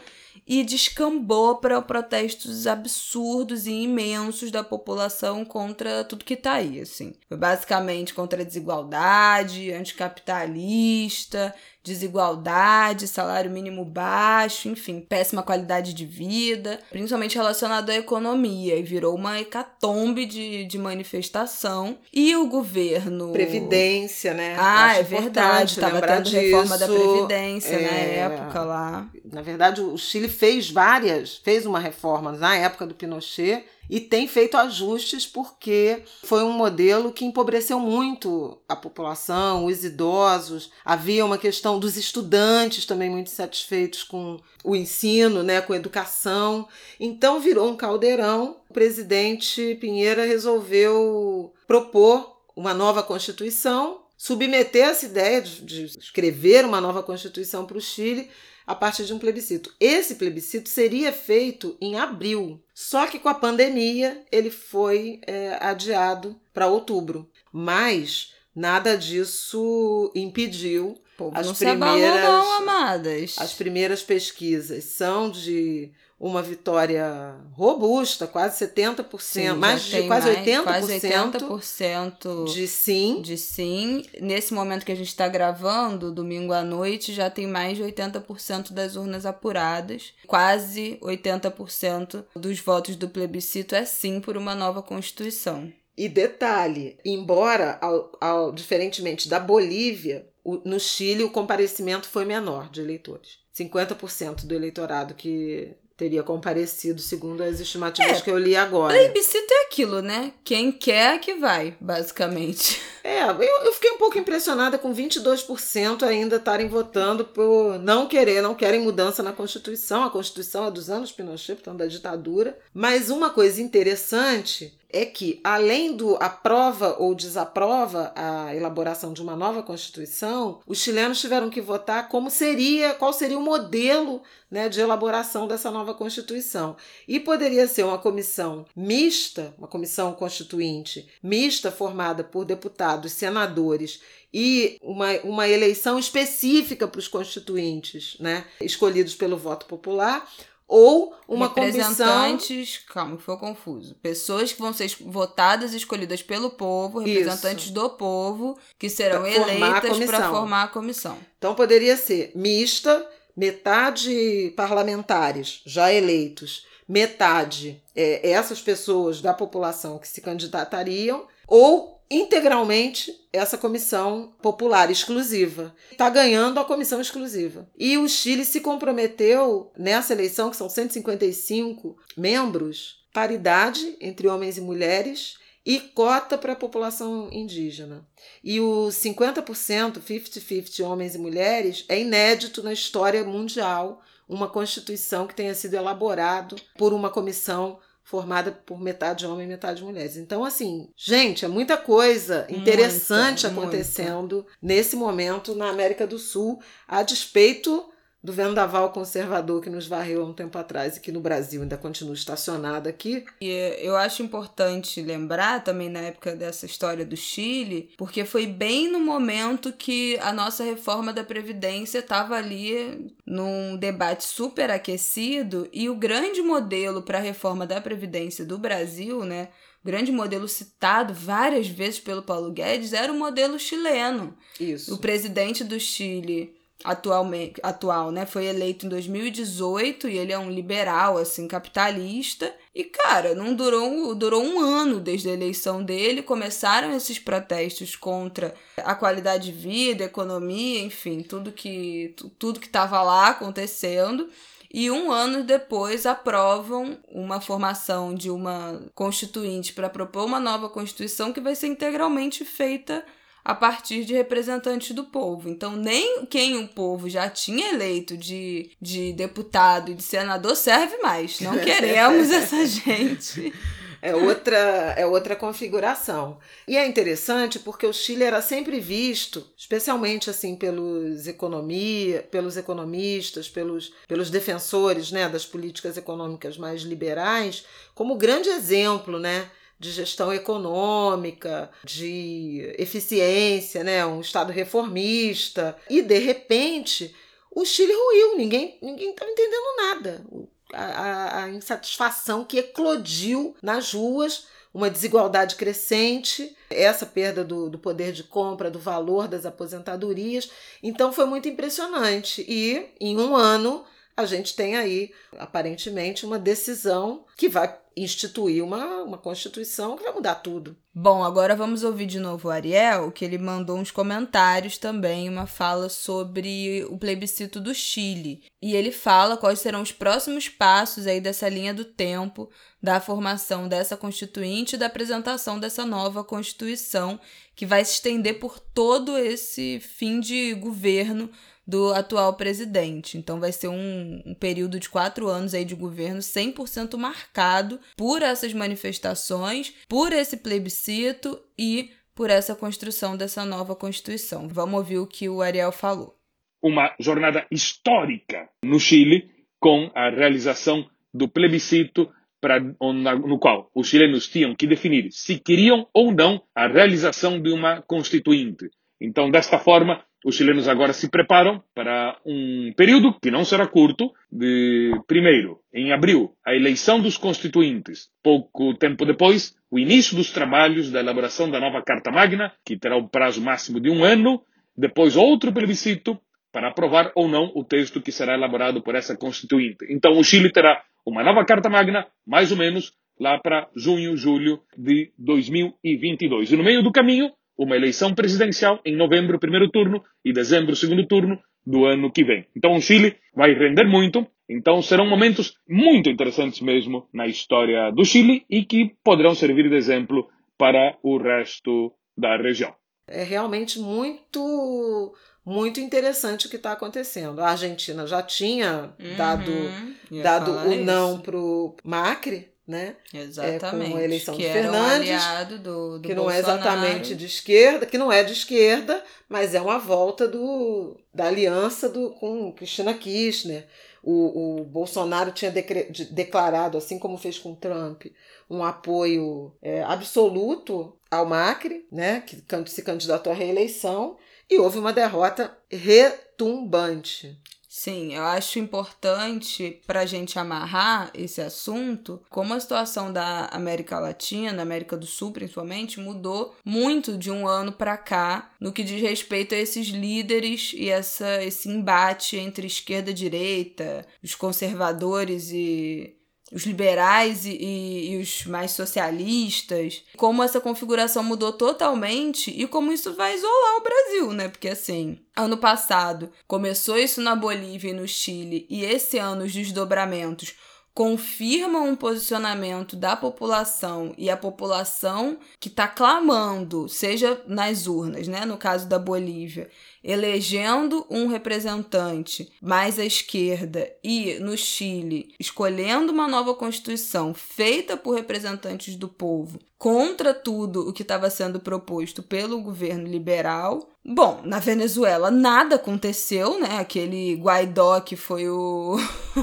e descambou para protestos absurdos e imensos da população contra tudo que tá aí, assim. Foi basicamente contra a desigualdade, anticapitalista, desigualdade, salário mínimo baixo, enfim, péssima qualidade de vida, principalmente relacionado à economia, e virou uma hecatombe de, de manifestação. E o governo. Previdência, né? Ah, Acho é verdade, importante tava lembrar tendo reforma da disso. Previdência na É, época lá. Na verdade, o Chile fez várias, fez uma reforma na época do Pinochet e tem feito ajustes porque foi um modelo que empobreceu muito a população, os idosos. Havia uma questão dos estudantes também muito satisfeitos com o ensino, né, com a educação. Então virou um caldeirão. O presidente Pinheira resolveu propor uma nova constituição, submeter essa ideia de, de escrever uma nova constituição para o Chile a partir de um plebiscito. Esse plebiscito seria feito em abril, só que com a pandemia ele foi é, adiado para outubro. Mas nada disso impediu. As primeiras- não, amadas. As primeiras pesquisas são de uma vitória robusta, quase 70%, Sim, mais de quase mais- 80%, quase 80% de sim. de sim. Nesse momento que a gente está gravando, domingo à noite, já tem mais de 80% das urnas apuradas. Quase 80% dos votos do plebiscito é sim por uma nova Constituição. E detalhe, embora, ao, ao- diferentemente da Bolívia, o- no Chile o comparecimento foi menor de eleitores. 50% do eleitorado que teria comparecido, segundo as estimativas É, que eu li agora. Plebiscito é aquilo, né? Quem quer que vai, basicamente. É, eu, eu fiquei um pouco impressionada com 22% ainda estarem votando por não querer, não querem mudança na Constituição. A Constituição é dos anos Pinochet, portanto, da ditadura. Mas uma coisa interessante é que, além do aprova ou desaprova a elaboração de uma nova Constituição, os chilenos tiveram que votar como seria, qual seria o modelo né, de elaboração dessa nova Constituição. E poderia ser uma comissão mista, uma comissão constituinte mista, formada por deputados, senadores e uma, uma eleição específica para os constituintes, né, escolhidos pelo voto popular, ou uma comissão. representantes, calma, que foi confuso. Pessoas que vão ser votadas e escolhidas pelo povo, Isso. representantes do povo, que serão Pra eleitas para comissão. formar a comissão. Então poderia ser mista, metade parlamentares já eleitos, metade é, essas pessoas da população que se candidatariam, ou integralmente essa comissão popular exclusiva. Está ganhando a comissão exclusiva. E o Chile se comprometeu nessa eleição, que são 155 membros, paridade entre homens e mulheres e cota para a população indígena. E o 50%, 50-50 homens e mulheres, é inédito na história mundial uma constituição que tenha sido elaborado por uma comissão formada por metade homem e metade mulheres. Então, assim, gente, é muita coisa interessante Muita, acontecendo nesse momento na América do Sul, a despeito do vendaval conservador que nos varreu há um tempo atrás e que no Brasil ainda continua estacionado aqui. E eu acho importante lembrar também na época dessa história do Chile, porque foi bem no momento que a nossa reforma da Previdência estava ali num debate super aquecido e o grande modelo para a reforma da Previdência do Brasil, né? grande modelo citado várias vezes pelo Paulo Guedes era o modelo chileno. Isso. O presidente do Chile atualmente atual, né, foi eleito em 2018 e ele é um liberal assim, capitalista. E cara, não durou, durou um ano desde a eleição dele, começaram esses protestos contra a qualidade de vida, economia, enfim, tudo que tudo que lá acontecendo. E um ano depois aprovam uma formação de uma constituinte para propor uma nova constituição que vai ser integralmente feita a partir de representantes do povo. Então, nem quem o povo já tinha eleito de, de deputado e de senador serve mais. Não queremos essa gente. É outra, é outra configuração. E é interessante porque o Chile era sempre visto, especialmente assim pelos economia, pelos economistas, pelos, pelos defensores, né, das políticas econômicas mais liberais, como grande exemplo, né, de gestão econômica, de eficiência, né, um estado reformista. E de repente, o Chile ruiu, ninguém estava entendendo nada a, a insatisfação que eclodiu nas ruas, uma desigualdade crescente, essa perda do, do poder de compra, do valor das aposentadorias. Então foi muito impressionante. E em um ano a gente tem aí, aparentemente, uma decisão que vai instituir uma, uma Constituição que vai mudar tudo. Bom, agora vamos ouvir de novo o Ariel, que ele mandou uns comentários também, uma fala sobre o plebiscito do Chile. E ele fala quais serão os próximos passos aí dessa linha do tempo da formação dessa constituinte e da apresentação dessa nova Constituição, que vai se estender por todo esse fim de governo do atual presidente. Então vai ser um, um período de quatro anos aí de governo 100% marcado por essas manifestações, por esse plebiscito e por essa construção dessa nova Constituição. Vamos ouvir o que o Ariel falou. Uma jornada histórica no Chile com a realização do plebiscito para, no qual os chilenos tinham que definir se queriam ou não a realização de uma constituinte. Então, desta forma, os chilenos agora se preparam para um período que não será curto, de, primeiro, em abril, a eleição dos constituintes. Pouco tempo depois, o início dos trabalhos da elaboração da nova Carta Magna, que terá o prazo máximo de um ano. Depois, outro plebiscito para aprovar ou não o texto que será elaborado por essa constituinte. Então, o Chile terá uma nova Carta Magna, mais ou menos, lá para junho, julho de 2022. E no meio do caminho, uma eleição presidencial em novembro, primeiro turno, e dezembro, segundo turno do ano que vem. Então o Chile vai render muito, então serão momentos muito interessantes mesmo na história do Chile e que poderão servir de exemplo para o resto da região. É realmente muito muito interessante o que está acontecendo. A Argentina já tinha uhum, dado, dado o não para o Macri, né? Exatamente. É, com a eleição que de Fernandes, um do, do que não Bolsonaro. é exatamente de esquerda, que não é de esquerda, mas é uma volta do, da aliança do, com Cristina Kirchner. O, o Bolsonaro tinha decre, de, declarado, assim como fez com Trump, um apoio é, absoluto ao Macri, né, que se candidatou à reeleição, e houve uma derrota retumbante. Sim, eu acho importante para a gente amarrar esse assunto, como a situação da América Latina, América do Sul principalmente, mudou muito de um ano para cá no que diz respeito a esses líderes e essa, esse embate entre esquerda e direita, os conservadores e os liberais e, e, e, os mais socialistas, como essa configuração mudou totalmente e como isso vai isolar o Brasil, né? Porque assim, ano passado começou isso na Bolívia e no Chile, e esse ano os desdobramentos confirmam um posicionamento da população e a população que está clamando, seja nas urnas, né, no caso da Bolívia, elegendo um representante mais à esquerda e no Chile escolhendo uma nova constituição feita por representantes do povo contra tudo o que estava sendo proposto pelo governo liberal. Bom, na Venezuela nada aconteceu, né? Aquele Guaidó que foi o,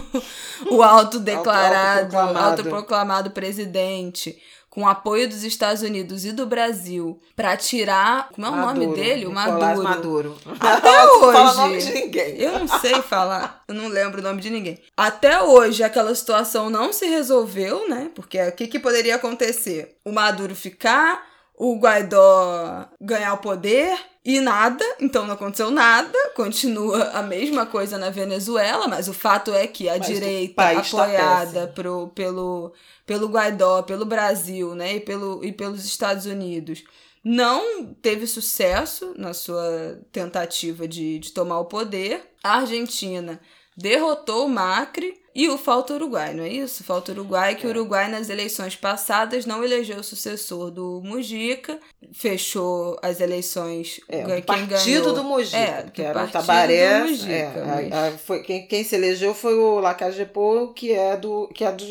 o autodeclarado, autoproclamado. autoproclamado presidente com apoio dos Estados Unidos e do Brasil, para tirar. Como é o Maduro, nome dele? O Maduro. Maduro. Até Não hoje. fala nome de ninguém. Eu não sei falar, eu não lembro o nome de ninguém. Até hoje aquela situação não se resolveu, né? Porque o que, que poderia acontecer? O Maduro ficar, o Guaidó ganhar o poder e nada, então não aconteceu nada, continua a mesma coisa na Venezuela, mas o fato é que a Mas direita tá apoiada pro, pelo, pelo Guaidó, pelo Brasil, né, e, pelo, e pelos Estados Unidos, não teve sucesso na sua tentativa de, de tomar o poder. A Argentina derrotou o Macri e o falta Uruguai, não é isso? Falta Uruguai, que o Uruguai nas eleições passadas não elegeu o sucessor do Mujica, fechou as eleições. É, quem o partido ganhou- do Mujica, É, que era o Tabaré. do Mujica, é, mas- a- a- foi, quem, quem se elegeu foi o Lacagepô, que é do que é do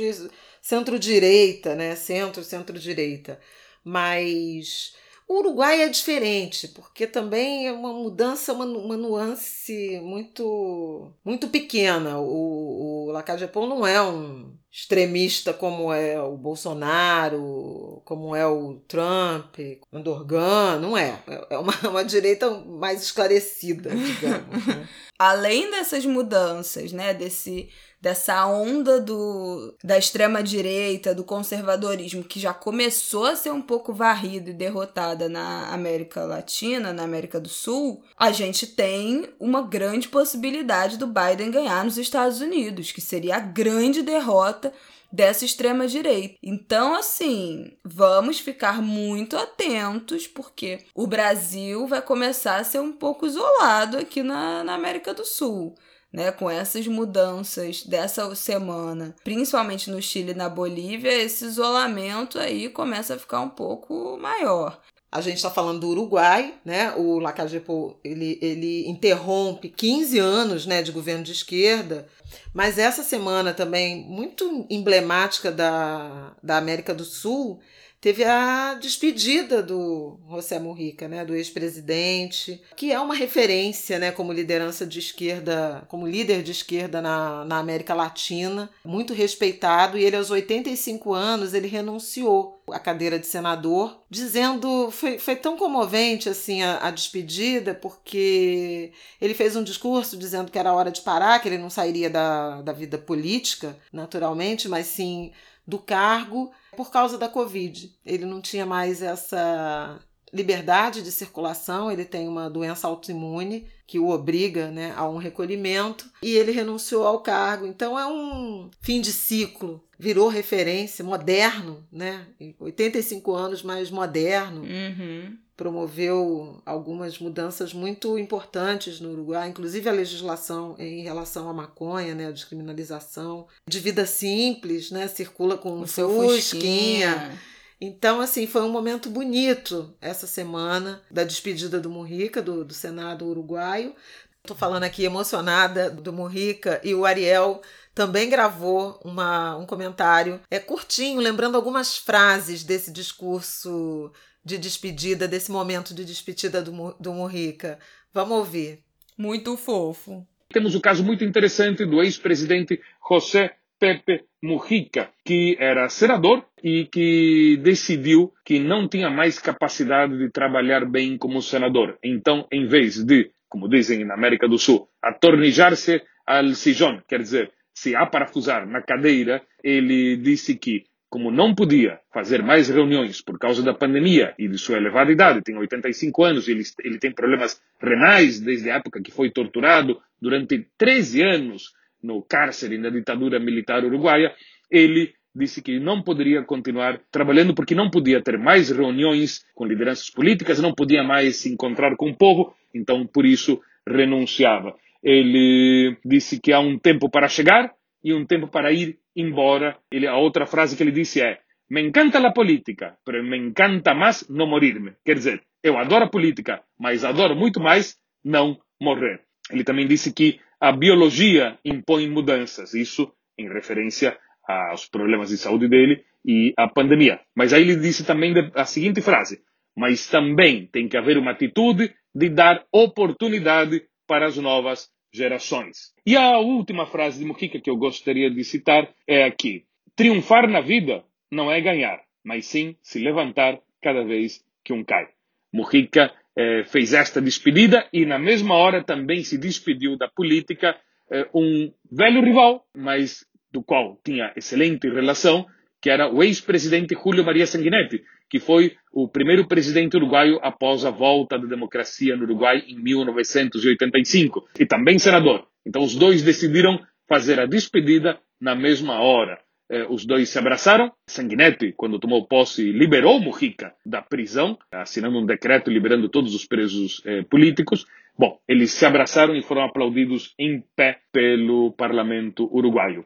centro-direita, né? Centro, centro-direita. Mas o Uruguai é diferente, porque também é uma mudança, uma, uma nuance muito muito pequena. O, o Lacagepô não é um extremista como é o Bolsonaro, como é o Trump, o Andorgan, não é. É uma, uma direita mais esclarecida, digamos. né? além dessas mudanças, né, desse dessa onda do da extrema direita, do conservadorismo que já começou a ser um pouco varrida e derrotada na América Latina, na América do Sul, a gente tem uma grande possibilidade do Biden ganhar nos Estados Unidos, que seria a grande derrota dessa extrema direita. Então, assim, vamos ficar muito atentos, porque o Brasil vai começar a ser um pouco isolado aqui na, na América do Sul. Né, com essas mudanças dessa semana, principalmente no Chile e na Bolívia, esse isolamento aí começa a ficar um pouco maior. A gente está falando do Uruguai, né? O Lacagepô, ele, ele interrompe 15 anos né, de governo de esquerda, mas essa semana também, muito emblemática da, da América do Sul, teve a despedida do José Mujica, né, do ex-presidente, que é uma referência, né, como liderança de esquerda, como líder de esquerda na, na América Latina, muito respeitado, e ele aos 85 anos, ele renunciou à cadeira de senador, dizendo, foi, foi tão comovente assim a, a despedida, porque ele fez um discurso dizendo que era hora de parar, que ele não sairia da, da vida política, naturalmente, mas sim do cargo por causa da Covid. Ele não tinha mais essa liberdade de circulação, ele tem uma doença autoimune que o obriga né, a um recolhimento e ele renunciou ao cargo. Então é um fim de ciclo, virou referência, moderno, né? 85 anos, mais moderno. Uhum. Promoveu algumas mudanças muito importantes no Uruguai, inclusive a legislação em relação à maconha, né, a descriminalização de vida simples, né, circula com O seu fusquinha. Fusquinha. Então, assim, foi um momento bonito essa semana da despedida do Mujica, do, do Senado uruguaio. Estou falando aqui emocionada do Mujica e o Ariel também gravou uma, um comentário é curtinho, lembrando algumas frases desse discurso de despedida, desse momento de despedida do, do Mujica. Vamos ouvir. Muito fofo. Temos o caso muito interessante do ex-presidente José Pepe Mujica, que era senador e que decidiu que não tinha mais capacidade de trabalhar bem como senador. Então, em vez de, como dizem na América do Sul, atornijar-se al sillón, quer dizer, se aparafusar na cadeira, ele disse que, como não podia fazer mais reuniões por causa da pandemia e de sua elevada idade, tem 85 anos ele, ele tem problemas renais desde a época que foi torturado durante 13 anos no cárcere na ditadura militar uruguaia, ele disse que não poderia continuar trabalhando porque não podia ter mais reuniões com lideranças políticas, não podia mais se encontrar com o povo, então por isso renunciava. Ele disse que há um tempo para chegar e um tempo para ir embora. Ele, a outra frase que ele disse é: Me encanta a política, pero me encanta mais não morir-me. Quer dizer, eu adoro a política, mas adoro muito mais não morrer. Ele também disse que a biologia impõe mudanças, isso em referência aos problemas de saúde dele e à pandemia. Mas aí ele disse também a seguinte frase: mas também tem que haver uma atitude de dar oportunidade para as novas gerações. E a última frase de Mujica que eu gostaria de citar é aqui: triunfar na vida não é ganhar, mas sim se levantar cada vez que um cai. Mujica eh, fez esta despedida e, na mesma hora, também se despediu da política eh, um velho rival, mas do qual tinha excelente relação, que era o ex-presidente Julio Maria Sanguinetti, que foi o primeiro presidente uruguaio após a volta da democracia no Uruguai em 1985, e também senador. Então, os dois decidiram fazer a despedida na mesma hora. Eh, os dois se abraçaram. Sanguinetti, quando tomou posse, liberou Mujica da prisão, assinando um decreto liberando todos os presos eh, políticos. Bom, eles se abraçaram e foram aplaudidos em pé pelo parlamento uruguaio.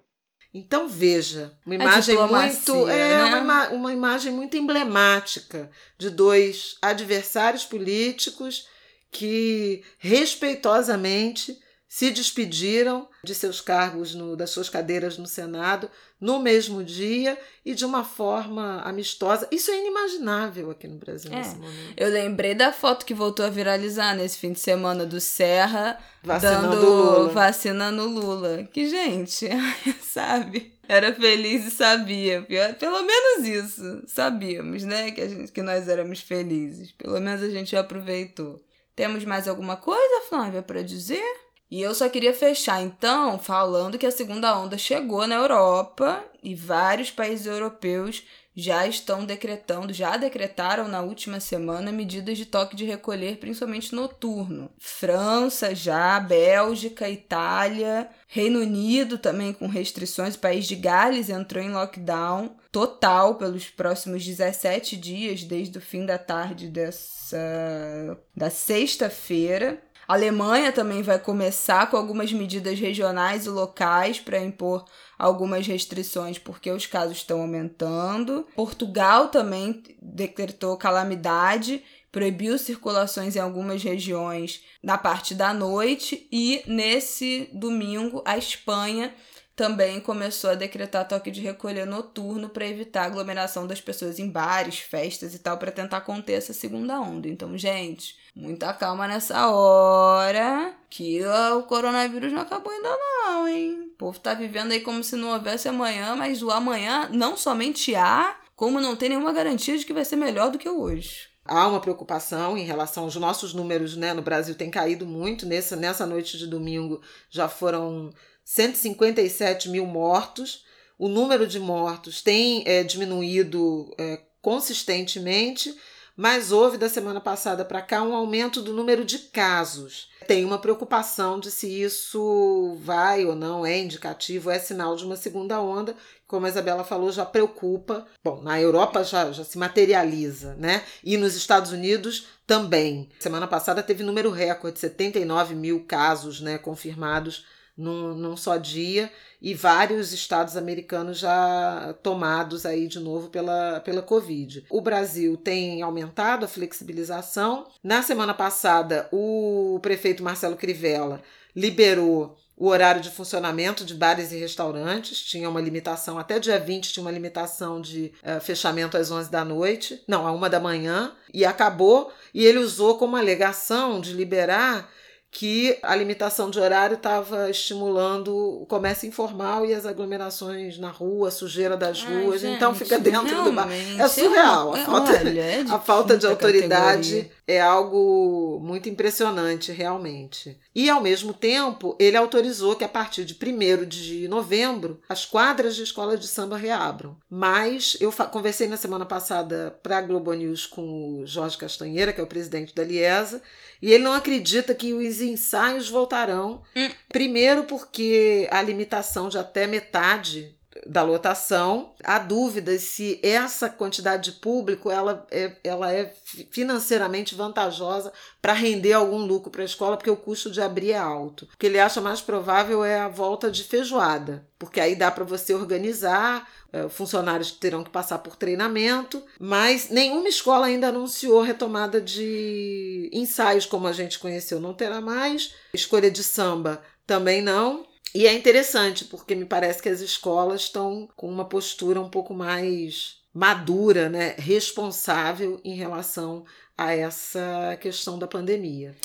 Então veja, uma imagem muito é né? uma, uma imagem muito emblemática de dois adversários políticos que respeitosamente se despediram de seus cargos, no, das suas cadeiras no Senado, no mesmo dia e de uma forma amistosa. Isso é inimaginável aqui no Brasil é. nesse momento. Eu lembrei da foto que voltou a viralizar nesse fim de semana do Serra vacinando dando Lula. vacinando Lula. Que, gente, sabe? Era feliz e sabia. Pelo menos isso. Sabíamos, né? Que, a gente, que nós éramos felizes. Pelo menos a gente aproveitou. Temos mais alguma coisa, Flávia, para dizer? E eu só queria fechar então falando que a segunda onda chegou na Europa e vários países europeus já estão decretando, já decretaram na última semana medidas de toque de recolher, principalmente noturno. França já, Bélgica, Itália, Reino Unido também com restrições, o país de Gales entrou em lockdown total pelos próximos 17 dias, desde o fim da tarde dessa da sexta-feira. A Alemanha também vai começar com algumas medidas regionais e locais para impor algumas restrições porque os casos estão aumentando. Portugal também decretou calamidade, proibiu circulações em algumas regiões na parte da noite e nesse domingo a Espanha também começou a decretar toque de recolher noturno para evitar a aglomeração das pessoas em bares, festas e tal, para tentar conter essa segunda onda. Então, gente, muita calma nessa hora, que o coronavírus não acabou ainda não, hein? O povo tá vivendo aí como se não houvesse amanhã, mas o amanhã não somente há, como não tem nenhuma garantia de que vai ser melhor do que hoje. Há uma preocupação em relação aos nossos números, né? No Brasil tem caído muito. Nessa, nessa noite de domingo já foram 157 mil mortos. O número de mortos tem é, diminuído é, consistentemente, mas houve da semana passada para cá um aumento do número de casos. Tem uma preocupação de se isso vai ou não é indicativo, é sinal de uma segunda onda, como a Isabela falou, já preocupa. Bom, na Europa já, já se materializa, né? E nos Estados Unidos também. Semana passada teve número recorde, 79 mil casos né, confirmados num, num só dia e vários estados americanos já tomados aí de novo pela, pela Covid. O Brasil tem aumentado a flexibilização. Na semana passada, o prefeito Marcelo Crivella liberou o horário de funcionamento de bares e restaurantes. Tinha uma limitação, até dia 20 tinha uma limitação de uh, fechamento às 11 da noite, não, à 1 da manhã, e acabou. E ele usou como alegação de liberar que a limitação de horário estava estimulando o comércio informal e as aglomerações na rua, a sujeira das Ai, ruas. Gente, então fica dentro do bar. É surreal. A falta, olha, é a falta de autoridade categoria. É algo muito impressionante, realmente. E, ao mesmo tempo, ele autorizou que, a partir de 1 de novembro, as quadras de escola de samba reabram. Mas eu conversei na semana passada para a Globo News com o Jorge Castanheira, que é o presidente da Liesa, e ele não acredita que os ensaios voltarão. Hum. Primeiro, porque a limitação de até metade da lotação. Há dúvidas se essa quantidade de público ela é, ela é financeiramente vantajosa para render algum lucro para a escola, porque o custo de abrir é alto. O que ele acha mais provável é a volta de feijoada, porque aí dá para você organizar, é, funcionários terão que passar por treinamento, mas nenhuma escola ainda anunciou retomada de ensaios como a gente conheceu, não terá mais. Escolha de samba também não. E é interessante, porque me parece que as escolas estão com uma postura um pouco mais madura, né, responsável em relação a essa questão da pandemia.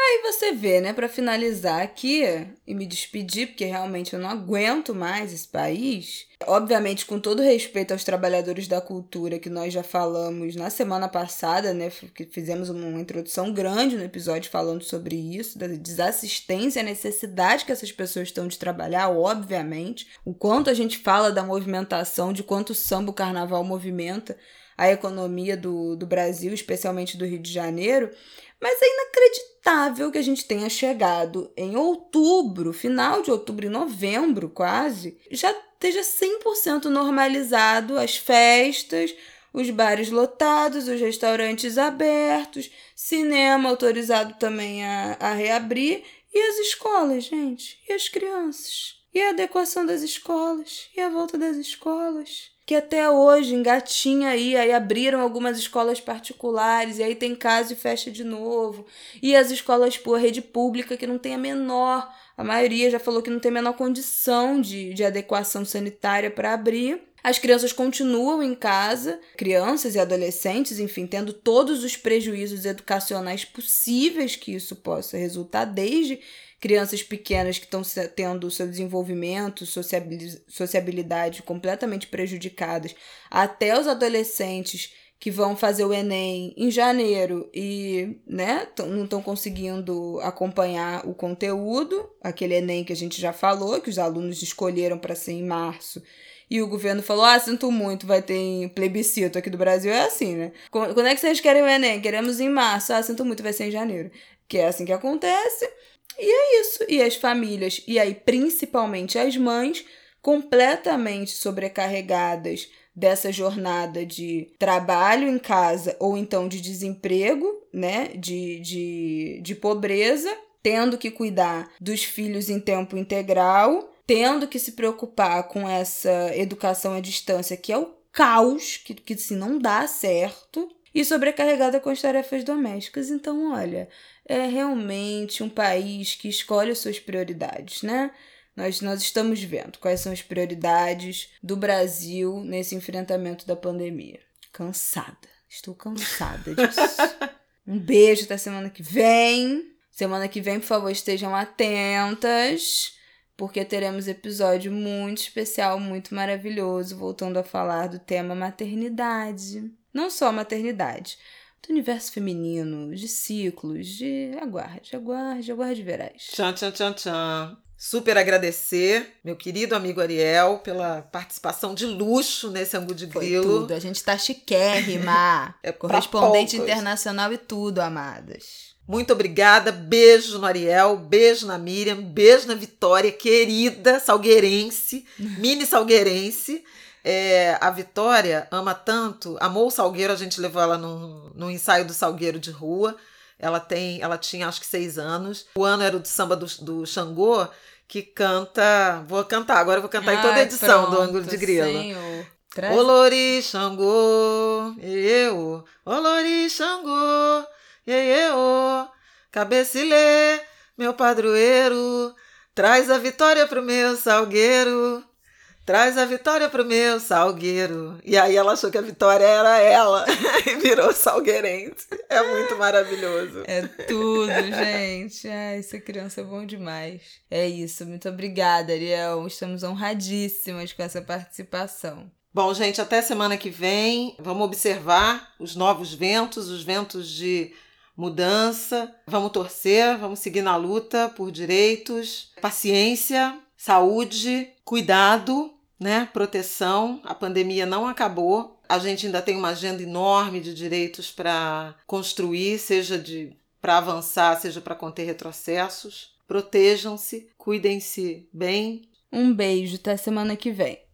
Aí você vê, né, para finalizar aqui e me despedir, porque realmente eu não aguento mais esse país. Obviamente, com todo respeito aos trabalhadores da cultura que nós já falamos na semana passada, né, que fizemos uma introdução grande no episódio falando sobre isso, da desassistência, a necessidade que essas pessoas estão de trabalhar, obviamente. O quanto a gente fala da movimentação, de quanto o samba, o carnaval movimenta a economia do, do Brasil, especialmente do Rio de Janeiro. Mas é inacreditável que a gente tenha chegado em outubro, final de outubro e novembro quase, já esteja 100% normalizado as festas, os bares lotados, os restaurantes abertos, cinema autorizado também a, a reabrir e as escolas, gente, e as crianças, e a adequação das escolas, e a volta das escolas que até hoje engatinha aí, aí abriram algumas escolas particulares, e aí tem caso e fecha de novo. E as escolas por rede pública que não tem a menor, a maioria já falou que não tem a menor condição de, de adequação sanitária para abrir. As crianças continuam em casa, crianças e adolescentes, enfim, tendo todos os prejuízos educacionais possíveis que isso possa resultar, desde crianças pequenas que estão tendo seu desenvolvimento, sociabilidade completamente prejudicadas, até os adolescentes que vão fazer o Enem em janeiro e né, não estão conseguindo acompanhar o conteúdo, aquele Enem que a gente já falou, que os alunos escolheram para ser em março. E o governo falou: Ah, sinto muito, vai ter plebiscito aqui do Brasil. É assim, né? Quando é que vocês querem o Enem? Queremos em março. Ah, sinto muito, vai ser em janeiro. Que é assim que acontece. E é isso. E as famílias, e aí principalmente as mães, completamente sobrecarregadas dessa jornada de trabalho em casa ou então de desemprego, né? De, de, de pobreza, tendo que cuidar dos filhos em tempo integral, tendo que se preocupar com essa educação à distância, que é o caos, que, que se não dá certo, e sobrecarregada com as tarefas domésticas. Então, olha, é realmente um país que escolhe as suas prioridades, né? Nós, nós estamos vendo quais são as prioridades do Brasil nesse enfrentamento da pandemia. Cansada. Estou cansada disso. um beijo até semana que vem. Semana que vem, por favor, estejam atentas, porque teremos episódio muito especial, muito maravilhoso, voltando a falar do tema maternidade. Não só maternidade, do universo feminino, de ciclos, de aguarde, aguarde, aguarde verás. Tchan, tchan, tchan, tchan. Super agradecer, meu querido amigo Ariel, pela participação de luxo nesse Angu de Grilo. Foi tudo, a gente tá chiquérrima. é Correspondente internacional e tudo, amadas. Muito obrigada, beijo no Ariel, beijo na Miriam, beijo na Vitória, querida salgueirense, mini salgueirense. É, a Vitória ama tanto, amou o Salgueiro, a gente levou ela no, no ensaio do Salgueiro de rua. Ela tem, ela tinha acho que seis anos. O ano era o do samba do, do Xangô, que canta. Vou cantar, agora vou cantar Ai, em toda a edição pronto, do Ângulo de Grilo. Olori Xangô, eu, Olori Xangô, eu, cabecilê, meu padroeiro, traz a vitória pro meu salgueiro. Traz a vitória pro meu salgueiro. E aí ela achou que a vitória era ela e virou salgueirense. É muito maravilhoso. É tudo, gente. Ai, essa criança é bom demais. É isso. Muito obrigada, Ariel. Estamos honradíssimas com essa participação. Bom, gente, até semana que vem. Vamos observar os novos ventos, os ventos de mudança. Vamos torcer, vamos seguir na luta por direitos, paciência, saúde, cuidado né? Proteção, a pandemia não acabou. A gente ainda tem uma agenda enorme de direitos para construir, seja de para avançar, seja para conter retrocessos. Protejam-se, cuidem-se bem. Um beijo, até semana que vem.